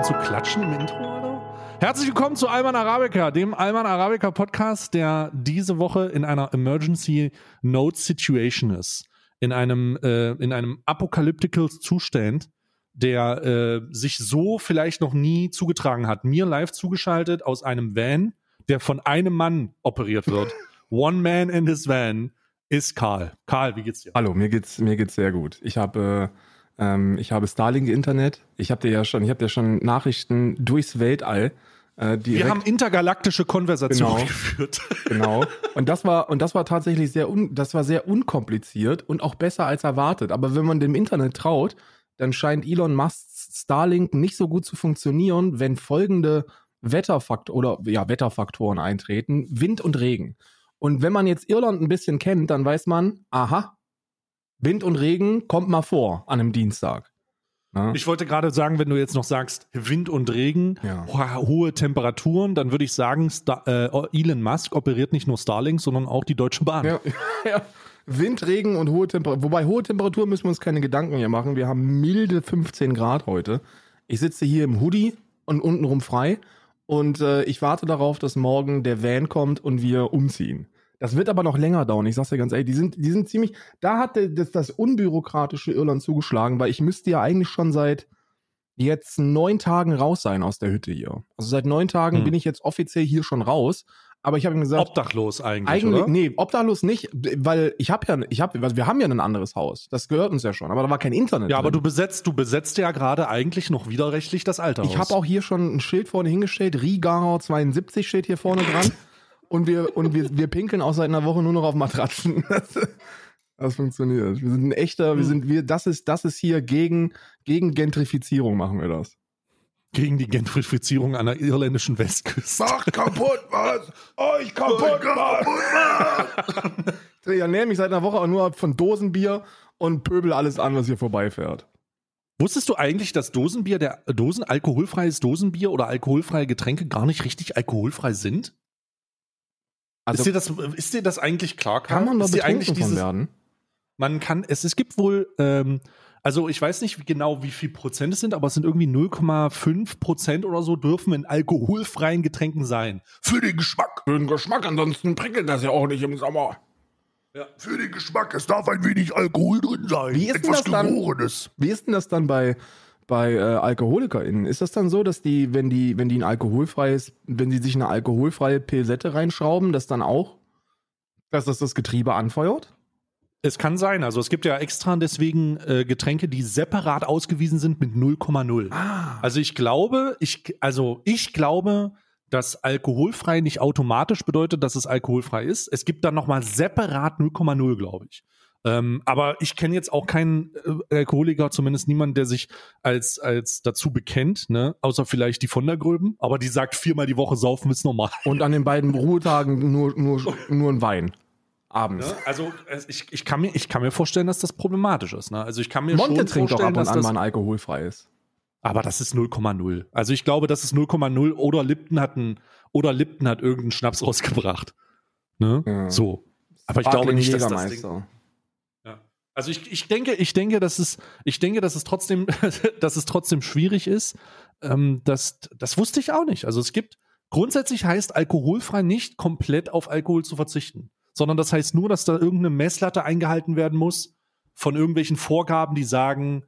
schon zu klatschen im Intro, oder? Herzlich willkommen zu Alman Arabica, dem Alman Arabica Podcast, der diese Woche in einer Emergency Note Situation ist. In einem, äh, in einem apocalyptical Zustand, der äh, sich so vielleicht noch nie zugetragen hat. Mir live zugeschaltet aus einem Van, der von einem Mann operiert wird. One man in his van ist Karl. Karl, wie geht's dir? Hallo, mir geht's, mir geht's sehr gut. Ich habe, äh, ähm, ich habe Starlink Internet. Ich habe dir ja schon, ich habe dir schon Nachrichten durchs Weltall. Äh, Wir haben intergalaktische Konversationen genau, geführt. Genau. Und das war, und das war tatsächlich sehr, un, das war sehr unkompliziert und auch besser als erwartet. Aber wenn man dem Internet traut, dann scheint Elon Musks Starlink nicht so gut zu funktionieren, wenn folgende Wetterfaktoren oder ja, Wetterfaktoren eintreten: Wind und Regen. Und wenn man jetzt Irland ein bisschen kennt, dann weiß man, aha, Wind und Regen kommt mal vor an einem Dienstag. Ja. Ich wollte gerade sagen, wenn du jetzt noch sagst, Wind und Regen, ja. ho hohe Temperaturen, dann würde ich sagen, Star äh, Elon Musk operiert nicht nur Starlink, sondern auch die Deutsche Bahn. Ja, ja. Wind, Regen und hohe Temperaturen. Wobei hohe Temperaturen müssen wir uns keine Gedanken hier machen. Wir haben milde 15 Grad heute. Ich sitze hier im Hoodie und untenrum frei und äh, ich warte darauf, dass morgen der Van kommt und wir umziehen. Das wird aber noch länger dauern. Ich sag's dir ganz ehrlich, die sind, die sind ziemlich, da hat das, das unbürokratische Irland zugeschlagen, weil ich müsste ja eigentlich schon seit jetzt neun Tagen raus sein aus der Hütte hier. Also seit neun Tagen hm. bin ich jetzt offiziell hier schon raus. Aber ich habe ihm gesagt, obdachlos eigentlich, eigentlich oder? nee, obdachlos nicht, weil ich habe ja, ich habe, wir haben ja ein anderes Haus, das gehört uns ja schon, aber da war kein Internet. Ja, drin. aber du besetzt, du besetzt ja gerade eigentlich noch widerrechtlich das alte Haus. Ich habe auch hier schon ein Schild vorne hingestellt, Rigarer 72 steht hier vorne dran und wir und wir, wir pinkeln auch seit einer Woche nur noch auf Matratzen. Das, funktioniert. Wir sind ein echter, wir hm. sind wir, das ist, das ist hier gegen gegen Gentrifizierung machen wir das gegen die Gentrifizierung an der irländischen Westküste. Mach kaputt was! Euch kaputt was! ich ernähre mich seit einer Woche auch nur von Dosenbier und pöbel alles an, was hier vorbeifährt. Wusstest du eigentlich, dass Dosenbier, der Dosen, alkoholfreies Dosenbier oder alkoholfreie Getränke gar nicht richtig alkoholfrei sind? Also, ist, dir das, ist dir das eigentlich klar? Kann man da betrunken von werden? Man kann, es, es gibt wohl ähm, also ich weiß nicht genau, wie viel Prozent es sind, aber es sind irgendwie 0,5 Prozent oder so dürfen in alkoholfreien Getränken sein. Für den Geschmack. Für den Geschmack, ansonsten prickelt das ja auch nicht im Sommer. Ja. Für den Geschmack, es darf ein wenig Alkohol drin sein. Wie ist Etwas denn das. Dann, wie ist denn das dann bei, bei äh, AlkoholikerInnen? Ist das dann so, dass die, wenn die, wenn die ein alkoholfreies, wenn die sich eine alkoholfreie Pilsette reinschrauben, das dann auch, dass das das Getriebe anfeuert? Es kann sein. Also es gibt ja extra deswegen äh, Getränke, die separat ausgewiesen sind mit 0,0. Ah. Also ich glaube, ich, also ich glaube, dass alkoholfrei nicht automatisch bedeutet, dass es alkoholfrei ist. Es gibt dann nochmal separat 0,0, glaube ich. Ähm, aber ich kenne jetzt auch keinen äh, Alkoholiker, zumindest niemanden, der sich als, als dazu bekennt, ne? Außer vielleicht die von der Gröben, aber die sagt viermal die Woche saufen ist normal. Und an den beiden Ruhetagen nur, nur, nur ein Wein abends. Ne? Also ich, ich, kann mir, ich kann mir vorstellen, dass das problematisch ist. Ne? Also ich kann mir Monte schon trinkt doch ab und an mal alkoholfrei ist. Aber das ist 0,0. Also ich glaube, das ist 0,0 oder Lipton hat ein, oder Lipton hat irgendeinen Schnaps rausgebracht. Ne? Ja. So. Aber ich glaube nicht, dass das Ding. Also ich, ich denke, ich denke, dass es, ich denke, dass es trotzdem, dass es trotzdem schwierig ist. Ähm, das, das wusste ich auch nicht. Also es gibt, grundsätzlich heißt alkoholfrei nicht komplett auf Alkohol zu verzichten sondern das heißt nur, dass da irgendeine Messlatte eingehalten werden muss von irgendwelchen Vorgaben, die sagen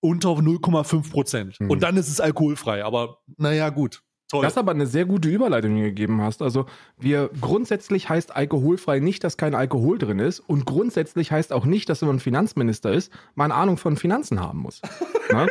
unter 0,5 Prozent. Mhm. Und dann ist es alkoholfrei. Aber naja, gut. Toll. Das aber eine sehr gute Überleitung, die du gegeben hast. Also wir grundsätzlich heißt alkoholfrei nicht, dass kein Alkohol drin ist. Und grundsätzlich heißt auch nicht, dass wenn man Finanzminister ist, man Ahnung von Finanzen haben muss. Ne?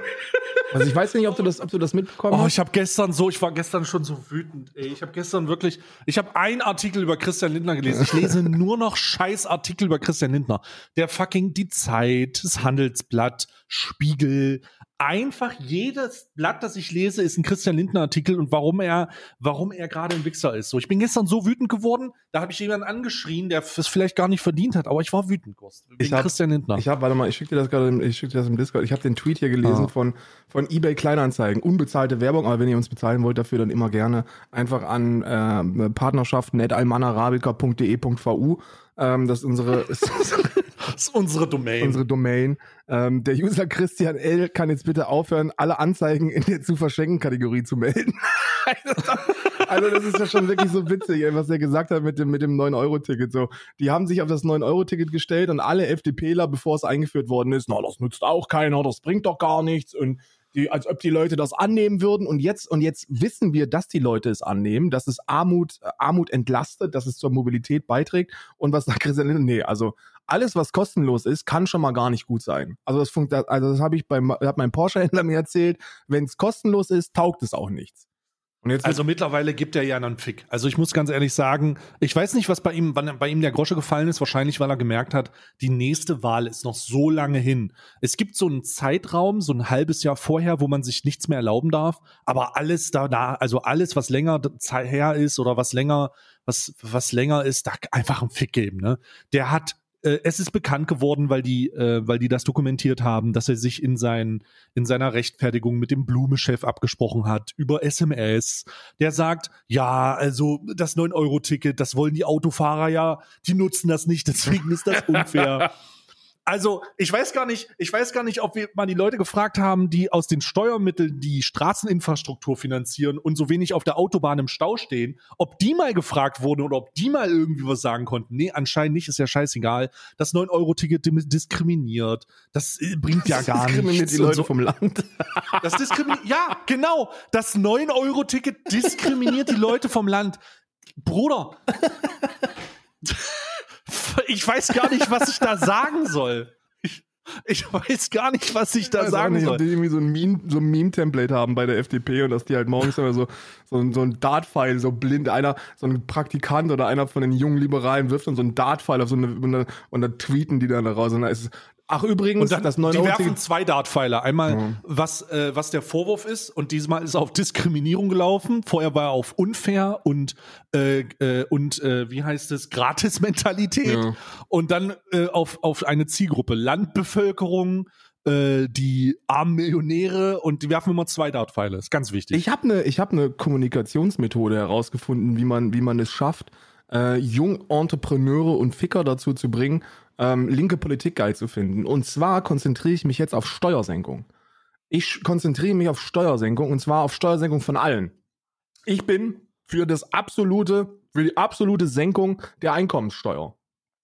Also ich weiß nicht, ob du das, ob du das mitbekommen oh, hast. Oh, ich habe gestern so, ich war gestern schon so wütend. Ey. Ich habe gestern wirklich, ich habe einen Artikel über Christian Lindner gelesen. Ich lese nur noch scheiß Artikel über Christian Lindner. Der fucking die Zeit, das Handelsblatt, Spiegel, einfach jedes Blatt, das ich lese, ist ein Christian Lindner Artikel und warum er, warum er gerade ein Wichser ist. So, ich bin gestern so wütend geworden, da habe ich jemanden angeschrien, der es vielleicht gar nicht verdient hat, aber ich war wütend, wegen ich hab, Christian Lindner. Ich habe, warte mal, ich schicke dir das gerade, ich schicke dir das im Discord. Ich habe den Tweet hier gelesen ah. von von eBay Kleinanzeigen, unbezahlte Werbung, aber wenn ihr uns bezahlen wollt dafür, dann immer gerne einfach an äh, partnerschaften@almanarabica.de.vu. Ähm, das ist unsere, ist unsere Das ist unsere Domain. Unsere Domain. Ähm, der User Christian L. kann jetzt bitte aufhören, alle Anzeigen in der zu verschenken Kategorie zu melden. also das ist ja schon wirklich so witzig, was er gesagt hat mit dem, mit dem 9-Euro-Ticket. So, die haben sich auf das 9-Euro-Ticket gestellt und alle FDPler, bevor es eingeführt worden ist, na, das nützt auch keiner, das bringt doch gar nichts und die, als ob die Leute das annehmen würden. Und jetzt, und jetzt wissen wir, dass die Leute es annehmen, dass es Armut, Armut entlastet, dass es zur Mobilität beiträgt. Und was sagt Christian Lindner? Nee, also alles, was kostenlos ist, kann schon mal gar nicht gut sein. Also das funktioniert, also das habe ich beim, hat mein Porsche-Händler mir erzählt. Wenn es kostenlos ist, taugt es auch nichts also mittlerweile gibt er ja einen Fick. Also ich muss ganz ehrlich sagen, ich weiß nicht, was bei ihm, wann bei ihm der Grosche gefallen ist. Wahrscheinlich, weil er gemerkt hat, die nächste Wahl ist noch so lange hin. Es gibt so einen Zeitraum, so ein halbes Jahr vorher, wo man sich nichts mehr erlauben darf. Aber alles da, da also alles, was länger her ist oder was länger, was, was länger ist, da einfach einen Fick geben. Ne? Der hat äh, es ist bekannt geworden, weil die, äh, weil die das dokumentiert haben, dass er sich in, sein, in seiner Rechtfertigung mit dem Blume-Chef abgesprochen hat über SMS. Der sagt, ja, also das 9-Euro-Ticket, das wollen die Autofahrer ja, die nutzen das nicht, deswegen ist das unfair. Also, ich weiß gar nicht, ich weiß gar nicht, ob wir mal die Leute gefragt haben, die aus den Steuermitteln die Straßeninfrastruktur finanzieren und so wenig auf der Autobahn im Stau stehen, ob die mal gefragt wurden oder ob die mal irgendwie was sagen konnten. Nee, anscheinend nicht, ist ja scheißegal. Das 9-Euro-Ticket diskriminiert. Das äh, bringt ja gar nichts. Diskriminiert die Leute so. vom Land. Das diskriminiert, ja, genau. Das 9-Euro-Ticket diskriminiert die Leute vom Land. Bruder ich weiß gar nicht, was ich da sagen soll. Ich, ich weiß gar nicht, was ich da ich sagen nicht, soll. Ob die irgendwie so ein Meme, so ein Meme-Template haben bei der FDP und dass die halt morgens immer so, so, so ein Dart-File, so blind, einer, so ein Praktikant oder einer von den jungen Liberalen wirft dann so ein Dart-File auf so eine, und dann tweeten die dann da raus und da ist Ach übrigens, und dann, das 9 Die werfen zwei Dartpfeiler. Einmal, ja. was, äh, was der Vorwurf ist, und diesmal ist er auf Diskriminierung gelaufen. Vorher war er auf unfair und, äh, äh, und äh, wie heißt es, Gratis-Mentalität. Ja. Und dann äh, auf, auf eine Zielgruppe, Landbevölkerung, äh, die armen Millionäre und die werfen immer zwei Dartpfeile. Ist ganz wichtig. Ich habe eine hab ne Kommunikationsmethode herausgefunden, wie man, wie man es schafft, äh, jung Entrepreneure und Ficker dazu zu bringen, ähm, linke Politik geil zu finden. Und zwar konzentriere ich mich jetzt auf Steuersenkung. Ich konzentriere mich auf Steuersenkung und zwar auf Steuersenkung von allen. Ich bin für das absolute, für die absolute Senkung der Einkommenssteuer.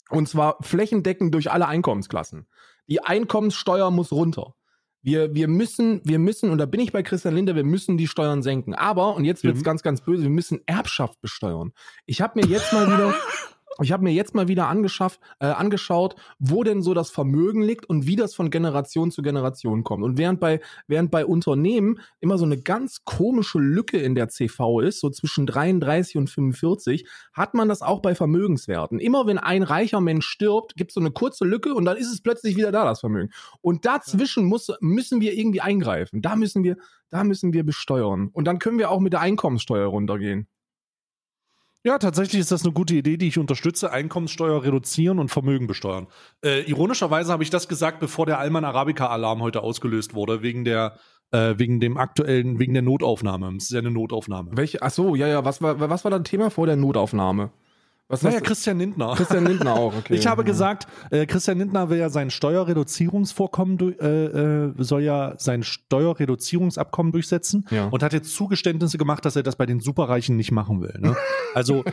Und zwar flächendeckend durch alle Einkommensklassen. Die Einkommenssteuer muss runter. Wir, wir müssen, wir müssen, und da bin ich bei Christian Linder, wir müssen die Steuern senken. Aber, und jetzt wird's mhm. ganz, ganz böse, wir müssen Erbschaft besteuern. Ich habe mir jetzt mal wieder, ich habe mir jetzt mal wieder angeschafft, äh, angeschaut, wo denn so das Vermögen liegt und wie das von Generation zu Generation kommt. Und während bei, während bei Unternehmen immer so eine ganz komische Lücke in der CV ist, so zwischen 33 und 45, hat man das auch bei Vermögenswerten. Immer wenn ein reicher Mensch stirbt, gibt es so eine kurze Lücke und dann ist es plötzlich wieder da, das Vermögen. Und dazwischen muss, müssen wir irgendwie eingreifen. Da müssen wir, da müssen wir besteuern. Und dann können wir auch mit der Einkommenssteuer runtergehen. Ja, tatsächlich ist das eine gute Idee, die ich unterstütze. Einkommenssteuer reduzieren und Vermögen besteuern. Äh, ironischerweise habe ich das gesagt, bevor der Alman Arabica-Alarm heute ausgelöst wurde, wegen der äh, wegen dem aktuellen, wegen der Notaufnahme. Es ist ja eine Notaufnahme. Welche? Ach so, ja, ja. Was war, was war das Thema vor der Notaufnahme? Was naja, Christian Lindner. Christian Lindner auch, okay. Ich habe ja. gesagt, äh, Christian Lindner will ja sein Steuerreduzierungsvorkommen, äh, äh, soll ja sein Steuerreduzierungsabkommen durchsetzen ja. und hat jetzt Zugeständnisse gemacht, dass er das bei den Superreichen nicht machen will. Ne? Also,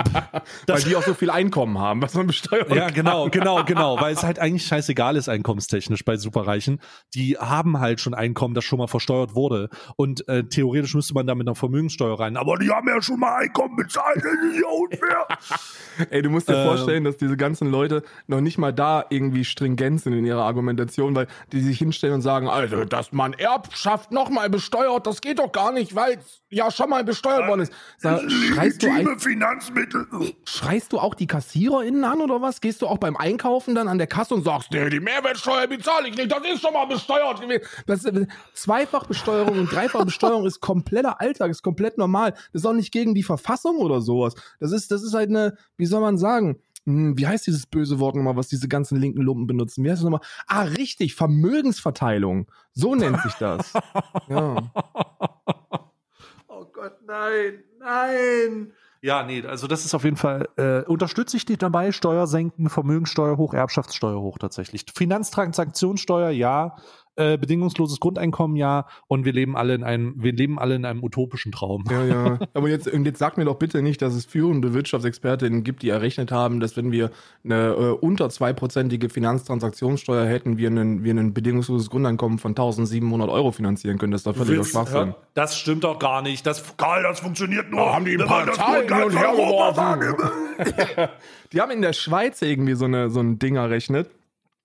weil die auch so viel Einkommen haben, was man besteuert. Ja, genau, genau, genau, weil es halt eigentlich scheißegal ist einkommenstechnisch bei Superreichen. Die haben halt schon Einkommen, das schon mal versteuert wurde und äh, theoretisch müsste man da mit einer Vermögenssteuer rein. Aber die haben ja schon mal Einkommen bezahlt, das ist ja unfair. Ey, du musst dir ähm, vorstellen, dass diese ganzen Leute noch nicht mal da irgendwie stringent sind in ihrer Argumentation, weil die sich hinstellen und sagen, also, dass man Erbschaft nochmal besteuert, das geht doch gar nicht, weil es ja schon mal besteuert worden ist. Sag, schreist, du ein, Finanzmittel. schreist du auch die KassiererInnen an oder was? Gehst du auch beim Einkaufen dann an der Kasse und sagst, nee, die Mehrwertsteuer bezahle ich nicht, das ist schon mal besteuert. Das, Zweifachbesteuerung und Dreifachbesteuerung ist kompletter Alltag, ist komplett normal. Das ist auch nicht gegen die Verfassung oder sowas. Das ist, das ist halt eine, wie soll man sagen, hm, wie heißt dieses böse Wort nochmal, was diese ganzen linken Lumpen benutzen? Wie heißt das nochmal? Ah, richtig, Vermögensverteilung. So nennt sich das. ja. Oh Gott, nein, nein. Ja, nee, also das ist auf jeden Fall, äh, unterstütze ich dich dabei, Steuer senken, Vermögenssteuer hoch, Erbschaftssteuer hoch tatsächlich. Finanztransaktionssteuer, ja, äh, bedingungsloses Grundeinkommen, ja, und wir leben alle in einem, wir leben alle in einem utopischen Traum. Ja, ja. Aber jetzt, und jetzt sag mir doch bitte nicht, dass es führende Wirtschaftsexpertinnen gibt, die errechnet haben, dass wenn wir eine äh, unter zweiprozentige Finanztransaktionssteuer hätten, wir einen, wir ein bedingungsloses Grundeinkommen von 1700 Euro finanzieren können. Das ist doch völliger Schwachsinn. Das stimmt doch gar nicht. Das, Karl, das funktioniert nur. Da haben die ein paar Zahlen hin und her geworfen. die haben in der Schweiz irgendwie so, eine, so ein Ding errechnet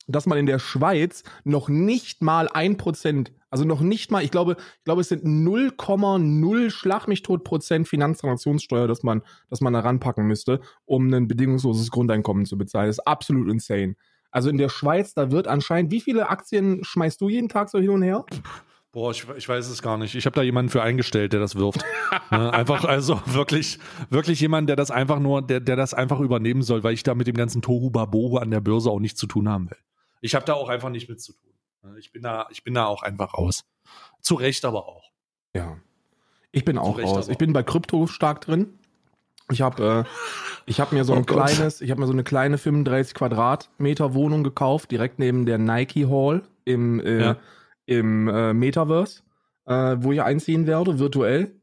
dass man in der Schweiz noch nicht mal ein Prozent, also noch nicht mal, ich glaube, ich glaube, es sind 0,0 Schlag mich tot Prozent Finanztransaktionssteuer, dass man, dass man da ranpacken müsste, um ein bedingungsloses Grundeinkommen zu bezahlen. Das ist absolut insane. Also in der Schweiz, da wird anscheinend, wie viele Aktien schmeißt du jeden Tag so hin und her? Boah, ich, ich weiß es gar nicht. Ich habe da jemanden für eingestellt, der das wirft. ne? Einfach, also wirklich, wirklich jemand, der das einfach nur, der, der das einfach übernehmen soll, weil ich da mit dem ganzen Tohu Babohu an der Börse auch nichts zu tun haben will. Ich habe da auch einfach nicht mit zu tun. Ich bin da, ich bin da auch einfach raus. Zu Recht aber auch. Ja. Ich bin auch raus. Ich bin bei Krypto stark drin. Ich habe äh, ich habe mir so ein oh kleines, ich habe mir so eine kleine 35 Quadratmeter Wohnung gekauft, direkt neben der Nike Hall im äh, ja. im äh, Metaverse, äh, wo ich einziehen werde, virtuell.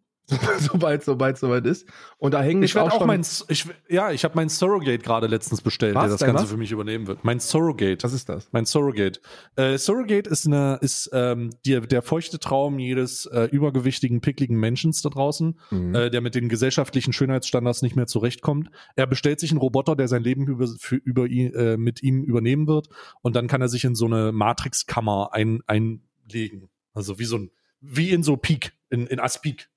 sobald sobald soweit ist. Und da hängen ich auch, auch mein, ich, ja, ich habe mein Surrogate gerade letztens bestellt, was, der das Ganze was? für mich übernehmen wird. Mein Surrogate. Was ist das? Mein Surrogate. Äh, Surrogate ist eine ist ähm, die, der feuchte Traum jedes äh, übergewichtigen, pickligen Menschen da draußen, mhm. äh, der mit den gesellschaftlichen Schönheitsstandards nicht mehr zurechtkommt. Er bestellt sich einen Roboter, der sein Leben über, für, über ihn, äh, mit ihm übernehmen wird, und dann kann er sich in so eine Matrixkammer ein, einlegen. Also wie so ein wie in so Peak, in, in Aspik.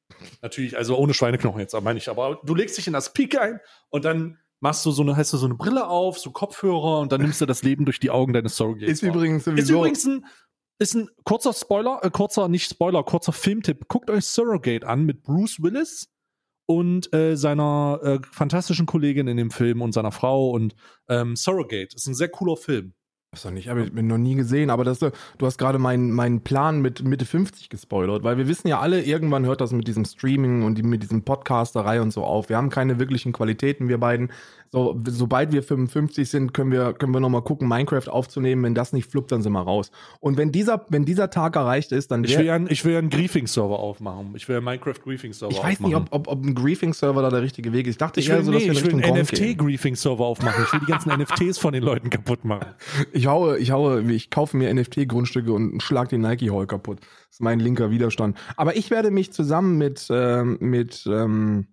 Natürlich, also ohne Schweineknochen jetzt, meine ich. Aber du legst dich in das Peak ein und dann machst du so eine, hast du so eine Brille auf, so Kopfhörer und dann nimmst du das Leben durch die Augen deines Surrogates. Ist übrigens sowieso. Ist übrigens ein, ist ein kurzer Spoiler, äh, kurzer, nicht Spoiler, kurzer Filmtipp. Guckt euch Surrogate an mit Bruce Willis und äh, seiner äh, fantastischen Kollegin in dem Film und seiner Frau und ähm, Surrogate. Ist ein sehr cooler Film. Das doch nicht, habe ich noch nie gesehen, aber das, du hast gerade meinen meinen Plan mit Mitte 50 gespoilert, weil wir wissen ja alle, irgendwann hört das mit diesem Streaming und mit diesem Podcasterei und so auf. Wir haben keine wirklichen Qualitäten, wir beiden. So, sobald wir 55 sind, können wir, können wir nochmal gucken, Minecraft aufzunehmen. Wenn das nicht fluppt, dann sind wir raus. Und wenn dieser, wenn dieser Tag erreicht ist, dann Ich will ja, ich will ja einen Griefing-Server aufmachen. Ich will ja Minecraft Griefing-Server aufmachen. Ich weiß nicht, ob, ob, ob ein Griefing-Server da der richtige Weg ist. Ich dachte, ich, will, so, nee, ich will einen NFT-Griefing-Server aufmachen. Ich will die ganzen NFTs von den Leuten kaputt machen. Ich haue, ich haue, ich kaufe mir NFT-Grundstücke und schlag den Nike-Hall kaputt. Das ist mein linker Widerstand. Aber ich werde mich zusammen mit, ähm, mit, ähm,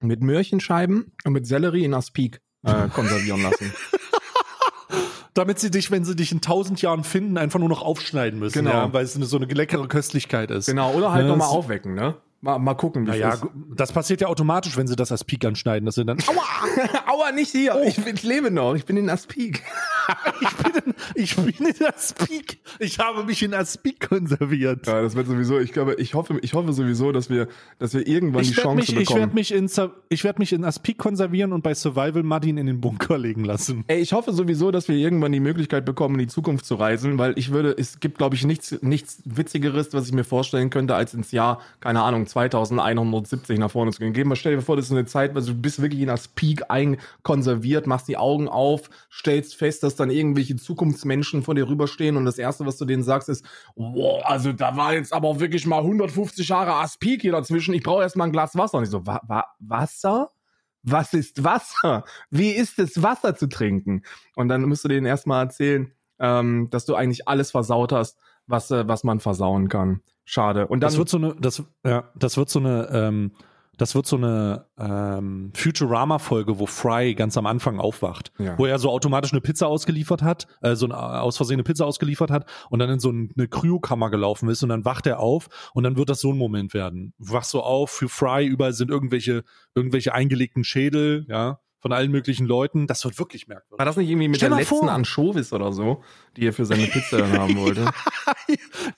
mit Möhrchenscheiben und mit Sellerie in Aspik äh, konservieren lassen. Damit sie dich, wenn sie dich in tausend Jahren finden, einfach nur noch aufschneiden müssen, genau. ja, weil es eine, so eine leckere Köstlichkeit ist. Genau, oder halt ja, nochmal aufwecken, ne? Mal, mal gucken, wie naja, ist. Das passiert ja automatisch, wenn sie das als Peak anschneiden. Dass sie dann Aua! Aua, nicht hier. Oh. Ich, ich, lebe noch. Ich bin in Aspik. Ich, bin in, ich bin in Aspik. Ich habe mich in Aspik konserviert. Ja, das wird sowieso. Ich glaube, ich hoffe, ich hoffe sowieso, dass wir, dass wir irgendwann ich die Chance mich, bekommen. Ich werde mich in, ich werde mich in Aspik konservieren und bei Survival Martin in den Bunker legen lassen. Ey, ich hoffe sowieso, dass wir irgendwann die Möglichkeit bekommen, in die Zukunft zu reisen, weil ich würde, es gibt, glaube ich, nichts, nichts witzigeres, was ich mir vorstellen könnte, als ins Jahr, keine Ahnung, 2100 170 nach vorne zu gehen. Gehen wir, stell dir vor, das ist eine Zeit, also du bist wirklich in das Peak einkonserviert, machst die Augen auf, stellst fest, dass dann irgendwelche Zukunftsmenschen vor dir rüberstehen und das erste, was du denen sagst, ist, wow, also da war jetzt aber wirklich mal 150 Jahre Aspik hier dazwischen. Ich brauche erstmal ein Glas Wasser. Und ich so, wa wa Wasser? Was ist Wasser? Wie ist es, Wasser zu trinken? Und dann musst du denen erstmal erzählen, ähm, dass du eigentlich alles versaut hast, was, äh, was man versauen kann. Schade. Und dann, das wird so eine, das, ja, das wird so eine, ähm, das wird so eine ähm, Futurama-Folge, wo Fry ganz am Anfang aufwacht, ja. wo er so automatisch eine Pizza ausgeliefert hat, äh, so eine aus Versehen eine Pizza ausgeliefert hat und dann in so eine Kryokammer gelaufen ist und dann wacht er auf und dann wird das so ein Moment werden. Wachst so auf, für Fry überall sind irgendwelche irgendwelche eingelegten Schädel, ja, von allen möglichen Leuten. Das wird wirklich merkwürdig. War das nicht irgendwie mit Stell der letzten vor. Anchovis oder so, die er für seine Pizza dann haben wollte?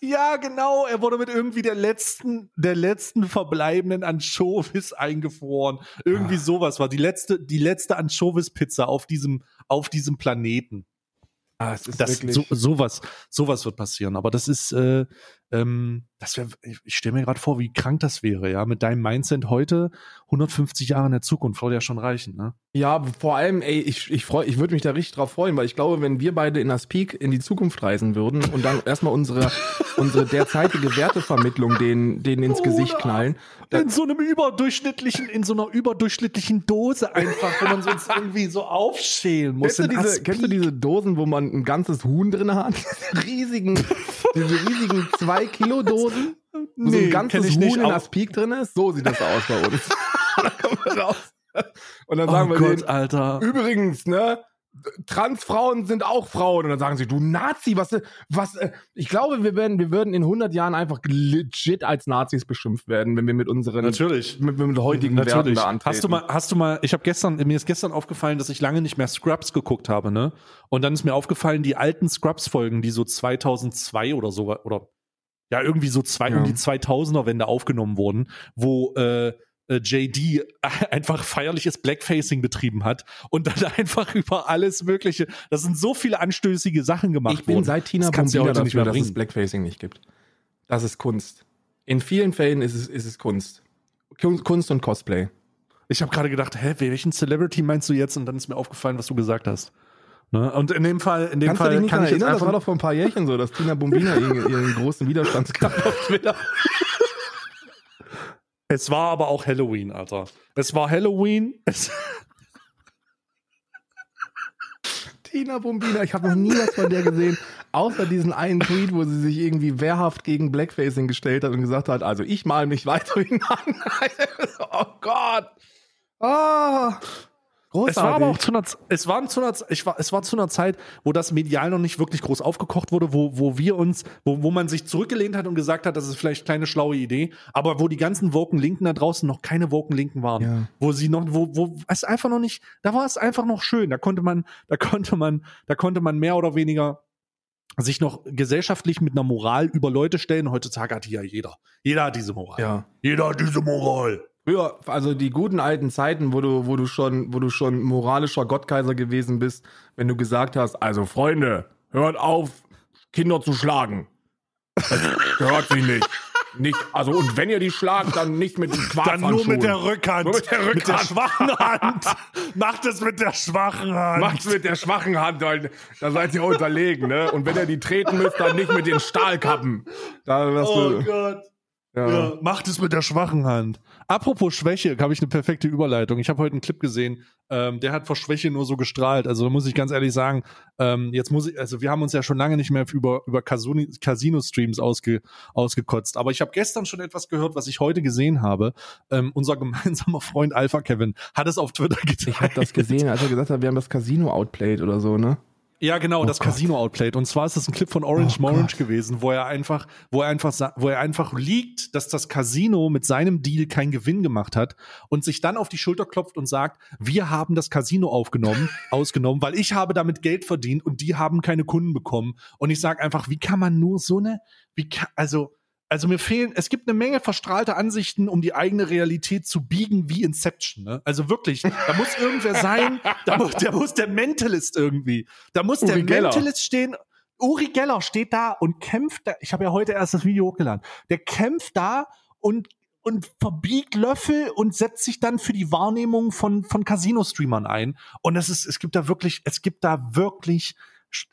ja, genau. Er wurde mit irgendwie der letzten, der letzten verbleibenden Anchovis eingefroren. Irgendwie ah. sowas war die letzte, die letzte Anchovis-Pizza auf diesem, auf diesem Planeten. Ah, es ist das, wirklich so, sowas, sowas wird passieren. Aber das ist, äh, ähm, das wäre, ich stelle mir gerade vor, wie krank das wäre, ja, mit deinem Mindset heute, 150 Jahre in der Zukunft, würde ja schon reichen, ne? Ja, vor allem, ey, ich, ich freu, ich würde mich da richtig drauf freuen, weil ich glaube, wenn wir beide in das Peak in die Zukunft reisen würden und dann erstmal unsere, unsere derzeitige Wertevermittlung denen, denen ins Gesicht knallen. In so einem überdurchschnittlichen, in so einer überdurchschnittlichen Dose einfach, wo man sonst irgendwie so aufschälen muss. Kennst du, diese, kennst du diese Dosen, wo man ein ganzes Huhn drin hat? Riesigen, diese riesigen 2 Kilo Dosen? Wo nee, so ein ganzes Huhn in Aspik drin ist? So sieht das aus bei uns. dann kommen wir raus. Und dann sagen oh wir Gott, denen, Alter. Übrigens, ne? Transfrauen sind auch Frauen. Und dann sagen sie, du Nazi, was, was, äh, ich glaube, wir werden, wir würden in 100 Jahren einfach legit als Nazis beschimpft werden, wenn wir mit unseren, natürlich, mit, mit heutigen Natürlich. Werten da antreten. Hast du mal, hast du mal, ich habe gestern, mir ist gestern aufgefallen, dass ich lange nicht mehr Scrubs geguckt habe, ne? Und dann ist mir aufgefallen, die alten Scrubs-Folgen, die so 2002 oder so, oder, ja, irgendwie so zwei, ja. um die 2000er-Wende aufgenommen wurden, wo, äh, äh, JD einfach feierliches Blackfacing betrieben hat und dann einfach über alles Mögliche. Das sind so viele anstößige Sachen gemacht worden. Ich bin worden. seit Tina Bombina dafür, dass es Blackfacing nicht gibt. Das ist Kunst. In vielen Fällen ist es, ist es Kunst. Kunst und Cosplay. Ich habe gerade gedacht, hä, welchen Celebrity meinst du jetzt? Und dann ist mir aufgefallen, was du gesagt hast. Ne? Und in dem Fall, in dem Kannst Fall du dich nicht kann ich erinnern, das war doch vor ein paar Jährchen so, dass Tina Bombina ihren, ihren großen Widerstandskampf auf Twitter es war aber auch Halloween, Alter. Es war Halloween. Es Tina Bombina, ich habe noch nie was von der gesehen, außer diesen einen Tweet, wo sie sich irgendwie wehrhaft gegen Blackfacing gestellt hat und gesagt hat, also ich mal mich weiterhin an. oh Gott. Oh. Großartig. Es war aber auch zu einer, es war zu einer, ich war, es war zu einer Zeit, wo das medial noch nicht wirklich groß aufgekocht wurde, wo, wo wir uns, wo, wo man sich zurückgelehnt hat und gesagt hat, das ist vielleicht keine schlaue Idee, aber wo die ganzen Woken Linken da draußen noch keine Woken Linken waren, ja. wo sie noch, wo, wo es einfach noch nicht, da war es einfach noch schön, da konnte man, da konnte man, da konnte man mehr oder weniger sich noch gesellschaftlich mit einer Moral über Leute stellen. Heutzutage hat die ja jeder. Jeder hat diese Moral. Ja. Jeder hat diese Moral. Früher, also die guten alten Zeiten, wo du, wo du schon, wo du schon moralischer Gottkaiser gewesen bist, wenn du gesagt hast, also Freunde, hört auf, Kinder zu schlagen. Das gehört sich nicht. Nicht, also und wenn ihr die schlagt, dann nicht mit dem Dann nur mit der Rückhand. Nur mit der Rückhand. Mit der schwachen Hand. Macht es mit der schwachen Hand. Macht es mit der schwachen Hand, weil da seid ihr unterlegen, ne? Und wenn ihr die treten müsst, dann nicht mit den Stahlkappen. Da, oh du, Gott. Ja. ja. macht es mit der schwachen Hand. Apropos Schwäche, habe ich eine perfekte Überleitung. Ich habe heute einen Clip gesehen, ähm, der hat vor Schwäche nur so gestrahlt. Also da muss ich ganz ehrlich sagen, ähm, jetzt muss ich, also wir haben uns ja schon lange nicht mehr über, über Casino-Streams ausge, ausgekotzt. Aber ich habe gestern schon etwas gehört, was ich heute gesehen habe. Ähm, unser gemeinsamer Freund Alpha Kevin hat es auf Twitter geteilt. Ich habe das gesehen, als er gesagt hat, wir haben das Casino outplayed oder so, ne? Ja, genau, oh das Gott. Casino Outplayed. Und zwar ist das ein Clip von Orange oh Morange gewesen, wo er einfach, wo er einfach, wo er einfach liegt, dass das Casino mit seinem Deal keinen Gewinn gemacht hat und sich dann auf die Schulter klopft und sagt, wir haben das Casino aufgenommen, ausgenommen, weil ich habe damit Geld verdient und die haben keine Kunden bekommen. Und ich sage einfach, wie kann man nur so eine, wie kann, also, also mir fehlen, es gibt eine Menge verstrahlte Ansichten, um die eigene Realität zu biegen wie Inception. Ne? Also wirklich, da muss irgendwer sein, da muss, da muss der Mentalist irgendwie, da muss Uri der Geller. Mentalist stehen. Uri Geller steht da und kämpft da, ich habe ja heute erst das Video hochgeladen, der kämpft da und und verbiegt Löffel und setzt sich dann für die Wahrnehmung von, von Casino-Streamern ein. Und es ist, es gibt da wirklich, es gibt da wirklich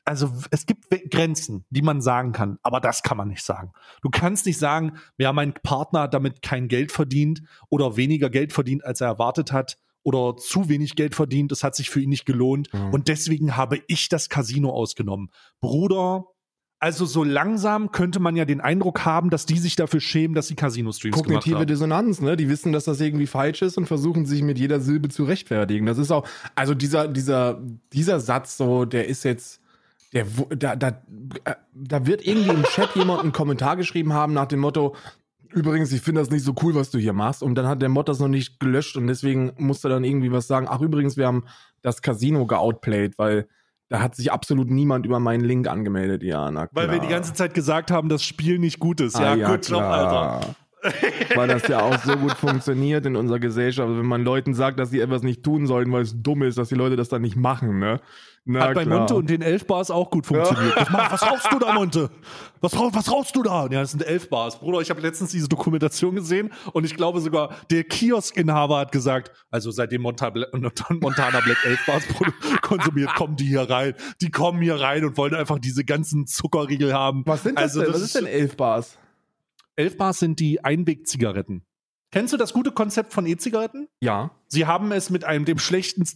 also es gibt Grenzen, die man sagen kann, aber das kann man nicht sagen. Du kannst nicht sagen, ja, mein Partner hat damit kein Geld verdient oder weniger Geld verdient, als er erwartet hat oder zu wenig Geld verdient, es hat sich für ihn nicht gelohnt mhm. und deswegen habe ich das Casino ausgenommen. Bruder, also so langsam könnte man ja den Eindruck haben, dass die sich dafür schämen, dass sie Casino-Streams gemacht haben. Kognitive Dissonanz, ne? Die wissen, dass das irgendwie falsch ist und versuchen sich mit jeder Silbe zu rechtfertigen. Das ist auch, also dieser, dieser, dieser Satz so, der ist jetzt, der, da, da, äh, da wird irgendwie im Chat jemand einen Kommentar geschrieben haben nach dem Motto, übrigens, ich finde das nicht so cool, was du hier machst. Und dann hat der Mod das noch nicht gelöscht und deswegen musste dann irgendwie was sagen. Ach, übrigens, wir haben das Casino geoutplayed, weil da hat sich absolut niemand über meinen Link angemeldet. Ja, na klar. Weil wir die ganze Zeit gesagt haben, das Spiel nicht gut ist. Ah, ja, ja, gut klar. Job, Alter. weil das ja auch so gut funktioniert in unserer Gesellschaft. Wenn man Leuten sagt, dass sie etwas nicht tun sollten, weil es dumm ist, dass die Leute das dann nicht machen, ne? Na, Hat bei klar. Monte und den 11 Bars auch gut funktioniert. Ja. Was, was rauchst du da, Monte? Was, was rauchst du da? Ja, das sind 11 Bars. Bruder, ich habe letztens diese Dokumentation gesehen und ich glaube sogar, der Kioskinhaber hat gesagt, also seitdem Montana Black 11 Bars konsumiert, kommen die hier rein. Die kommen hier rein und wollen einfach diese ganzen Zuckerriegel haben. Was sind das also, denn? Was ist denn 11 Bars? 11 Bars sind die Einwegzigaretten. Kennst du das gute Konzept von E-Zigaretten? Ja. Sie haben es mit einem dem schlechten,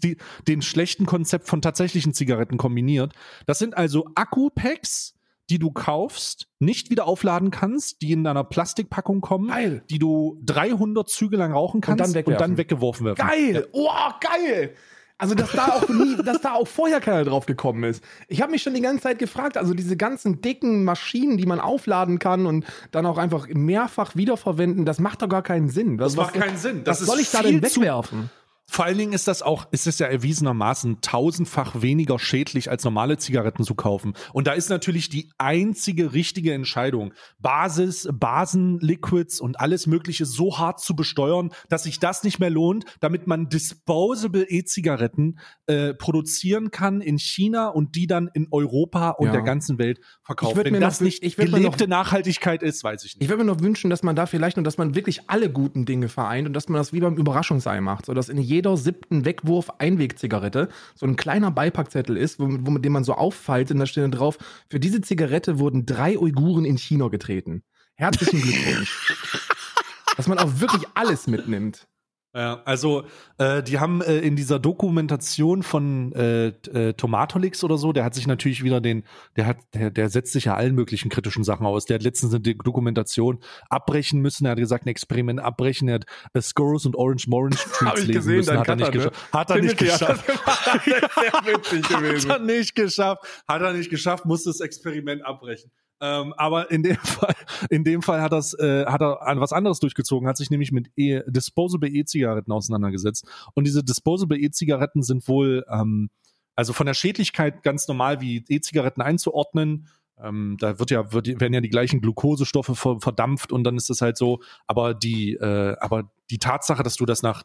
den schlechten Konzept von tatsächlichen Zigaretten kombiniert. Das sind also Akku-Packs, die du kaufst, nicht wieder aufladen kannst, die in deiner Plastikpackung kommen, geil. die du 300 Züge lang rauchen kannst und dann, und dann weggeworfen werden. Geil! Ja. Oh, geil! Also, dass da auch nie, dass da auch vorher keiner drauf gekommen ist. Ich habe mich schon die ganze Zeit gefragt, also diese ganzen dicken Maschinen, die man aufladen kann und dann auch einfach mehrfach wiederverwenden, das macht doch gar keinen Sinn. Das, das macht keinen Sinn. Das was soll ich da denn wegwerfen? Vor allen Dingen ist das auch, ist es ja erwiesenermaßen tausendfach weniger schädlich als normale Zigaretten zu kaufen. Und da ist natürlich die einzige richtige Entscheidung, Basis, Basen, Liquids und alles Mögliche so hart zu besteuern, dass sich das nicht mehr lohnt, damit man disposable E-Zigaretten äh, produzieren kann in China und die dann in Europa und ja. der ganzen Welt verkauft. Wenn mir das noch, nicht gelebte noch, Nachhaltigkeit ist, weiß ich nicht. Ich würde mir noch wünschen, dass man da vielleicht und dass man wirklich alle guten Dinge vereint und dass man das wie beim Überraschungsei macht, sodass in jedem jeder siebten Wegwurf Einwegzigarette so ein kleiner Beipackzettel ist, wo, wo mit dem man so auffaltet und da steht drauf, für diese Zigarette wurden drei Uiguren in China getreten. Herzlichen Glückwunsch. Dass man auch wirklich alles mitnimmt. Ja, also äh, die haben äh, in dieser Dokumentation von äh, äh, Tomatolix oder so, der hat sich natürlich wieder den, der hat, der, der setzt sich ja allen möglichen kritischen Sachen aus. Der hat letztens eine Dokumentation abbrechen müssen. Er hat gesagt, ein Experiment abbrechen. Er hat äh, Skurrus und Orange Morange Treats lesen gesehen, müssen. Hat er, nicht ne? hat er nicht geschafft. Hat er nicht geschafft. Hat er nicht geschafft. Hat er nicht geschafft. Musste das Experiment abbrechen. Ähm, aber in dem Fall, in dem Fall hat, das, äh, hat er was anderes durchgezogen, hat sich nämlich mit e Disposable E-Zigaretten auseinandergesetzt. Und diese Disposable E-Zigaretten sind wohl, ähm, also von der Schädlichkeit ganz normal wie E-Zigaretten einzuordnen. Ähm, da wird ja, wird, werden ja die gleichen Glukosestoffe ver verdampft und dann ist es halt so, aber die, äh, aber die Tatsache, dass du das nach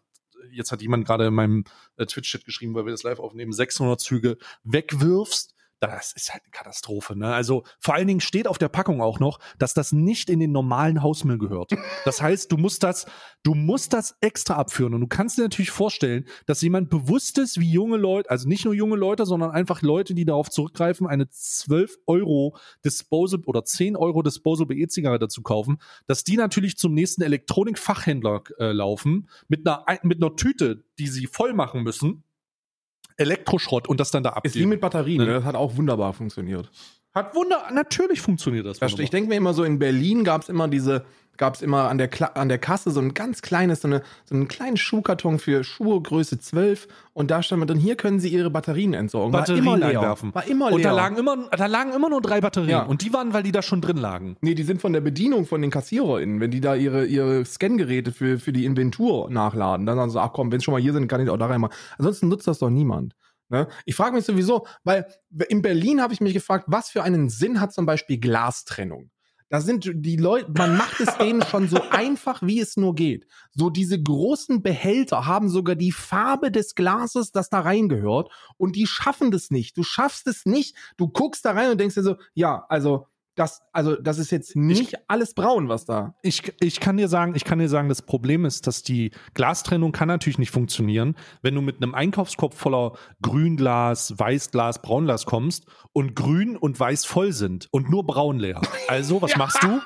jetzt hat jemand gerade in meinem äh, Twitch-Chat geschrieben, weil wir das live aufnehmen, 600 Züge wegwirfst, das ist halt eine Katastrophe. Ne? Also vor allen Dingen steht auf der Packung auch noch, dass das nicht in den normalen Hausmüll gehört. Das heißt, du musst das, du musst das extra abführen. Und du kannst dir natürlich vorstellen, dass jemand bewusst ist, wie junge Leute, also nicht nur junge Leute, sondern einfach Leute, die darauf zurückgreifen, eine 12 Euro Disposable oder 10 Euro Disposable E-Zigarette zu kaufen, dass die natürlich zum nächsten Elektronikfachhändler äh, laufen mit einer, mit einer Tüte, die sie voll machen müssen Elektroschrott und das dann da abgeben. Ist wie mit Batterien, ne? das hat auch wunderbar funktioniert. Hat wunder, natürlich funktioniert das. Wunderbar. Ich denke mir immer so, in Berlin gab es immer diese, gab es immer an der, an der Kasse so ein ganz kleines, so, eine, so einen kleinen Schuhkarton für Schuhe Größe 12 und da stand man drin, hier können Sie Ihre Batterien entsorgen. Batterien War immer leer. einwerfen. War immer leer. Und da lagen immer, da lagen immer nur drei Batterien ja. und die waren, weil die da schon drin lagen. Nee, die sind von der Bedienung von den KassiererInnen, wenn die da ihre, ihre Scangeräte für, für die Inventur nachladen, dann sagen sie, ach komm, wenn es schon mal hier sind, kann ich auch da reinmachen. Ansonsten nutzt das doch niemand. Ne? Ich frage mich sowieso, weil in Berlin habe ich mich gefragt, was für einen Sinn hat zum Beispiel Glastrennung? Da sind die Leute, man macht es denen schon so einfach, wie es nur geht. So diese großen Behälter haben sogar die Farbe des Glases, das da reingehört, und die schaffen das nicht. Du schaffst es nicht. Du guckst da rein und denkst dir so, ja, also das, also das ist jetzt nicht ich, alles braun, was da. Ich, ich kann dir sagen, ich kann dir sagen, das Problem ist, dass die Glastrennung kann natürlich nicht funktionieren, wenn du mit einem Einkaufskorb voller Grünglas, Weißglas, Braunglas kommst und grün und weiß voll sind und nur braun leer. Also, was machst du?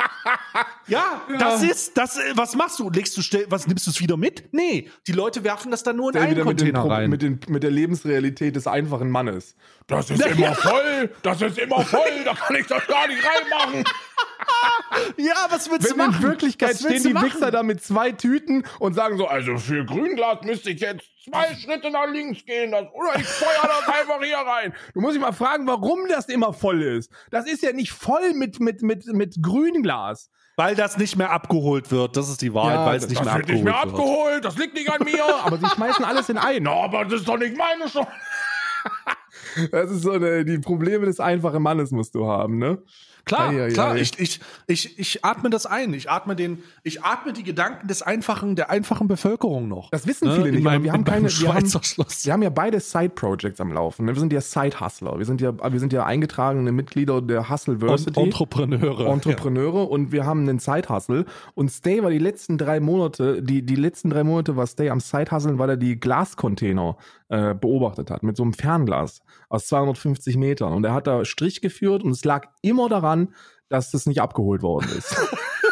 Ja, ja, das ist, das, was machst du? Legst du, was nimmst du es wieder mit? Nee, die Leute werfen das dann nur in ja, einen Container mit rein. Mit, den, mit der Lebensrealität des einfachen Mannes. Das ist immer voll, das ist immer voll, da kann ich das gar nicht reinmachen. ja, was willst Wenn du machen? In Wirklichkeit stehen die machen? Wichser da mit zwei Tüten und sagen so, also für Grünglas müsste ich jetzt zwei Schritte nach links gehen das, oder ich feuer das einfach hier rein. Du musst dich mal fragen, warum das immer voll ist. Das ist ja nicht voll mit, mit, mit, mit Grünglas. Weil das nicht mehr abgeholt wird. Das ist die Wahrheit, ja, weil es nicht mehr abgeholt wird. nicht mehr abgeholt, das liegt nicht an mir. aber sie schmeißen alles in ein. No, aber das ist doch nicht meine Schuld. Das ist so eine, die Probleme des einfachen Mannes musst du haben, ne? Klar, ei, ei, klar. Ei. Ich, ich, ich, ich atme das ein. Ich atme den, ich atme die Gedanken des einfachen, der einfachen Bevölkerung noch. Das wissen ne? viele nicht. Meinem, wir haben keine, wir haben, wir haben, ja beide Side-Projects am Laufen. Ne? Wir sind ja Side-Hustler. Wir sind ja, wir sind ja eingetragene Mitglieder der Hustleversity. Entrepreneure. Entrepreneure. Ja. Und wir haben einen Side-Hustle. Und Stay war die letzten drei Monate, die, die letzten drei Monate war Stay am Side-Hustlen, weil er die Glascontainer äh, beobachtet hat. Mit so einem Fernglas aus 250 Metern. Und er hat da Strich geführt und es lag immer daran, dass das nicht abgeholt worden ist.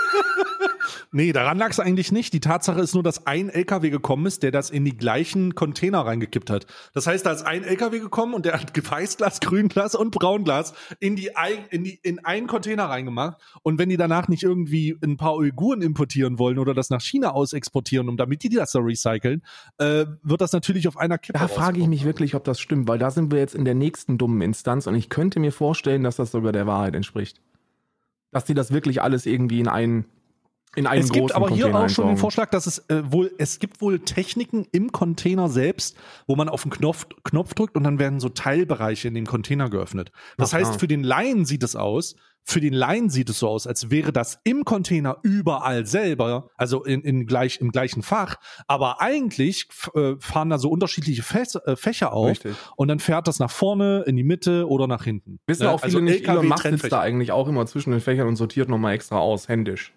Nee, daran lag es eigentlich nicht. Die Tatsache ist nur, dass ein LKW gekommen ist, der das in die gleichen Container reingekippt hat. Das heißt, da ist ein LKW gekommen und der hat Weißglas, Grünglas und Braunglas in die, in die in einen Container reingemacht. Und wenn die danach nicht irgendwie ein paar Uiguren importieren wollen oder das nach China ausexportieren, um damit die das da recyceln, äh, wird das natürlich auf einer Kippe. Da frage ich mich wirklich, ob das stimmt, weil da sind wir jetzt in der nächsten dummen Instanz und ich könnte mir vorstellen, dass das sogar der Wahrheit entspricht. Dass die das wirklich alles irgendwie in einen in einen es gibt aber hier auch schon den Vorschlag, dass es äh, wohl, es gibt wohl Techniken im Container selbst, wo man auf den Knopf, Knopf drückt und dann werden so Teilbereiche in den Container geöffnet. Das Ach, heißt, für den Laien sieht es aus, für den Laien sieht es so aus, als wäre das im Container überall selber, also in, in gleich, im gleichen Fach. Aber eigentlich äh, fahren da so unterschiedliche Fäs äh, Fächer auf Richtig. und dann fährt das nach vorne, in die Mitte oder nach hinten. Wissen ja, auch viele also nicht, Elon Musk sitzt da eigentlich auch immer zwischen den Fächern und sortiert nochmal extra aus, händisch.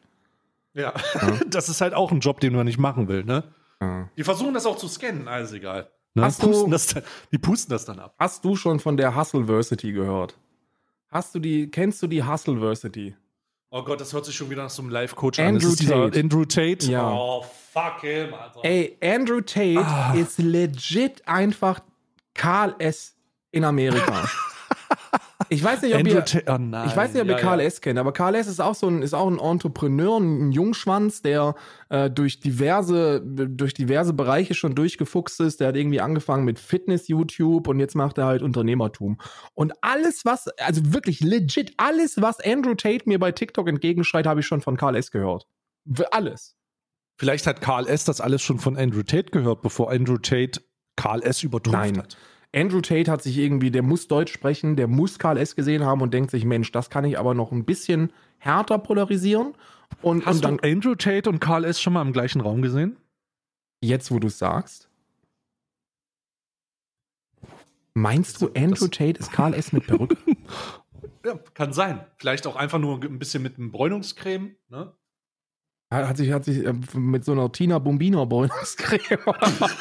Ja. ja. das ist halt auch ein Job, den man nicht machen will, ne? Ja. Die versuchen das auch zu scannen, alles egal. Ne? Hast pusten du, das, die pusten das dann ab. Hast du schon von der Hustleversity gehört? Hast du die, kennst du die Hustleversity? Oh Gott, das hört sich schon wieder nach so einem Live-Coach an. Andrew Tate. Andrew Tate. Ja. Oh, fuck him, Alter. Ey, Andrew Tate ah. ist legit einfach Karl S. in Amerika. Ich weiß nicht, ob ihr, oh ich weiß nicht, ob ihr ja, Karl ja. S. kennt, aber Karl S. ist auch so ein, ist auch ein Entrepreneur, ein Jungschwanz, der äh, durch diverse, durch diverse Bereiche schon durchgefuchst ist. Der hat irgendwie angefangen mit Fitness-YouTube und jetzt macht er halt Unternehmertum. Und alles, was, also wirklich legit, alles, was Andrew Tate mir bei TikTok entgegenschreit, habe ich schon von Karl S. gehört. Alles. Vielleicht hat Karl S. das alles schon von Andrew Tate gehört, bevor Andrew Tate Karl S. übertrumpft Nein. hat. Andrew Tate hat sich irgendwie, der muss Deutsch sprechen, der muss Karl S. gesehen haben und denkt sich, Mensch, das kann ich aber noch ein bisschen härter polarisieren. Und, Hast und dann, du Andrew Tate und Karl S. schon mal im gleichen Raum gesehen? Jetzt, wo du es sagst. Meinst du, Andrew Tate ist Karl S. mit Perücke? ja, kann sein. Vielleicht auch einfach nur ein bisschen mit einem Bräunungscreme, ne? Hat sich, hat sich äh, mit so einer Tina Bombino Bräunungscreme oder was?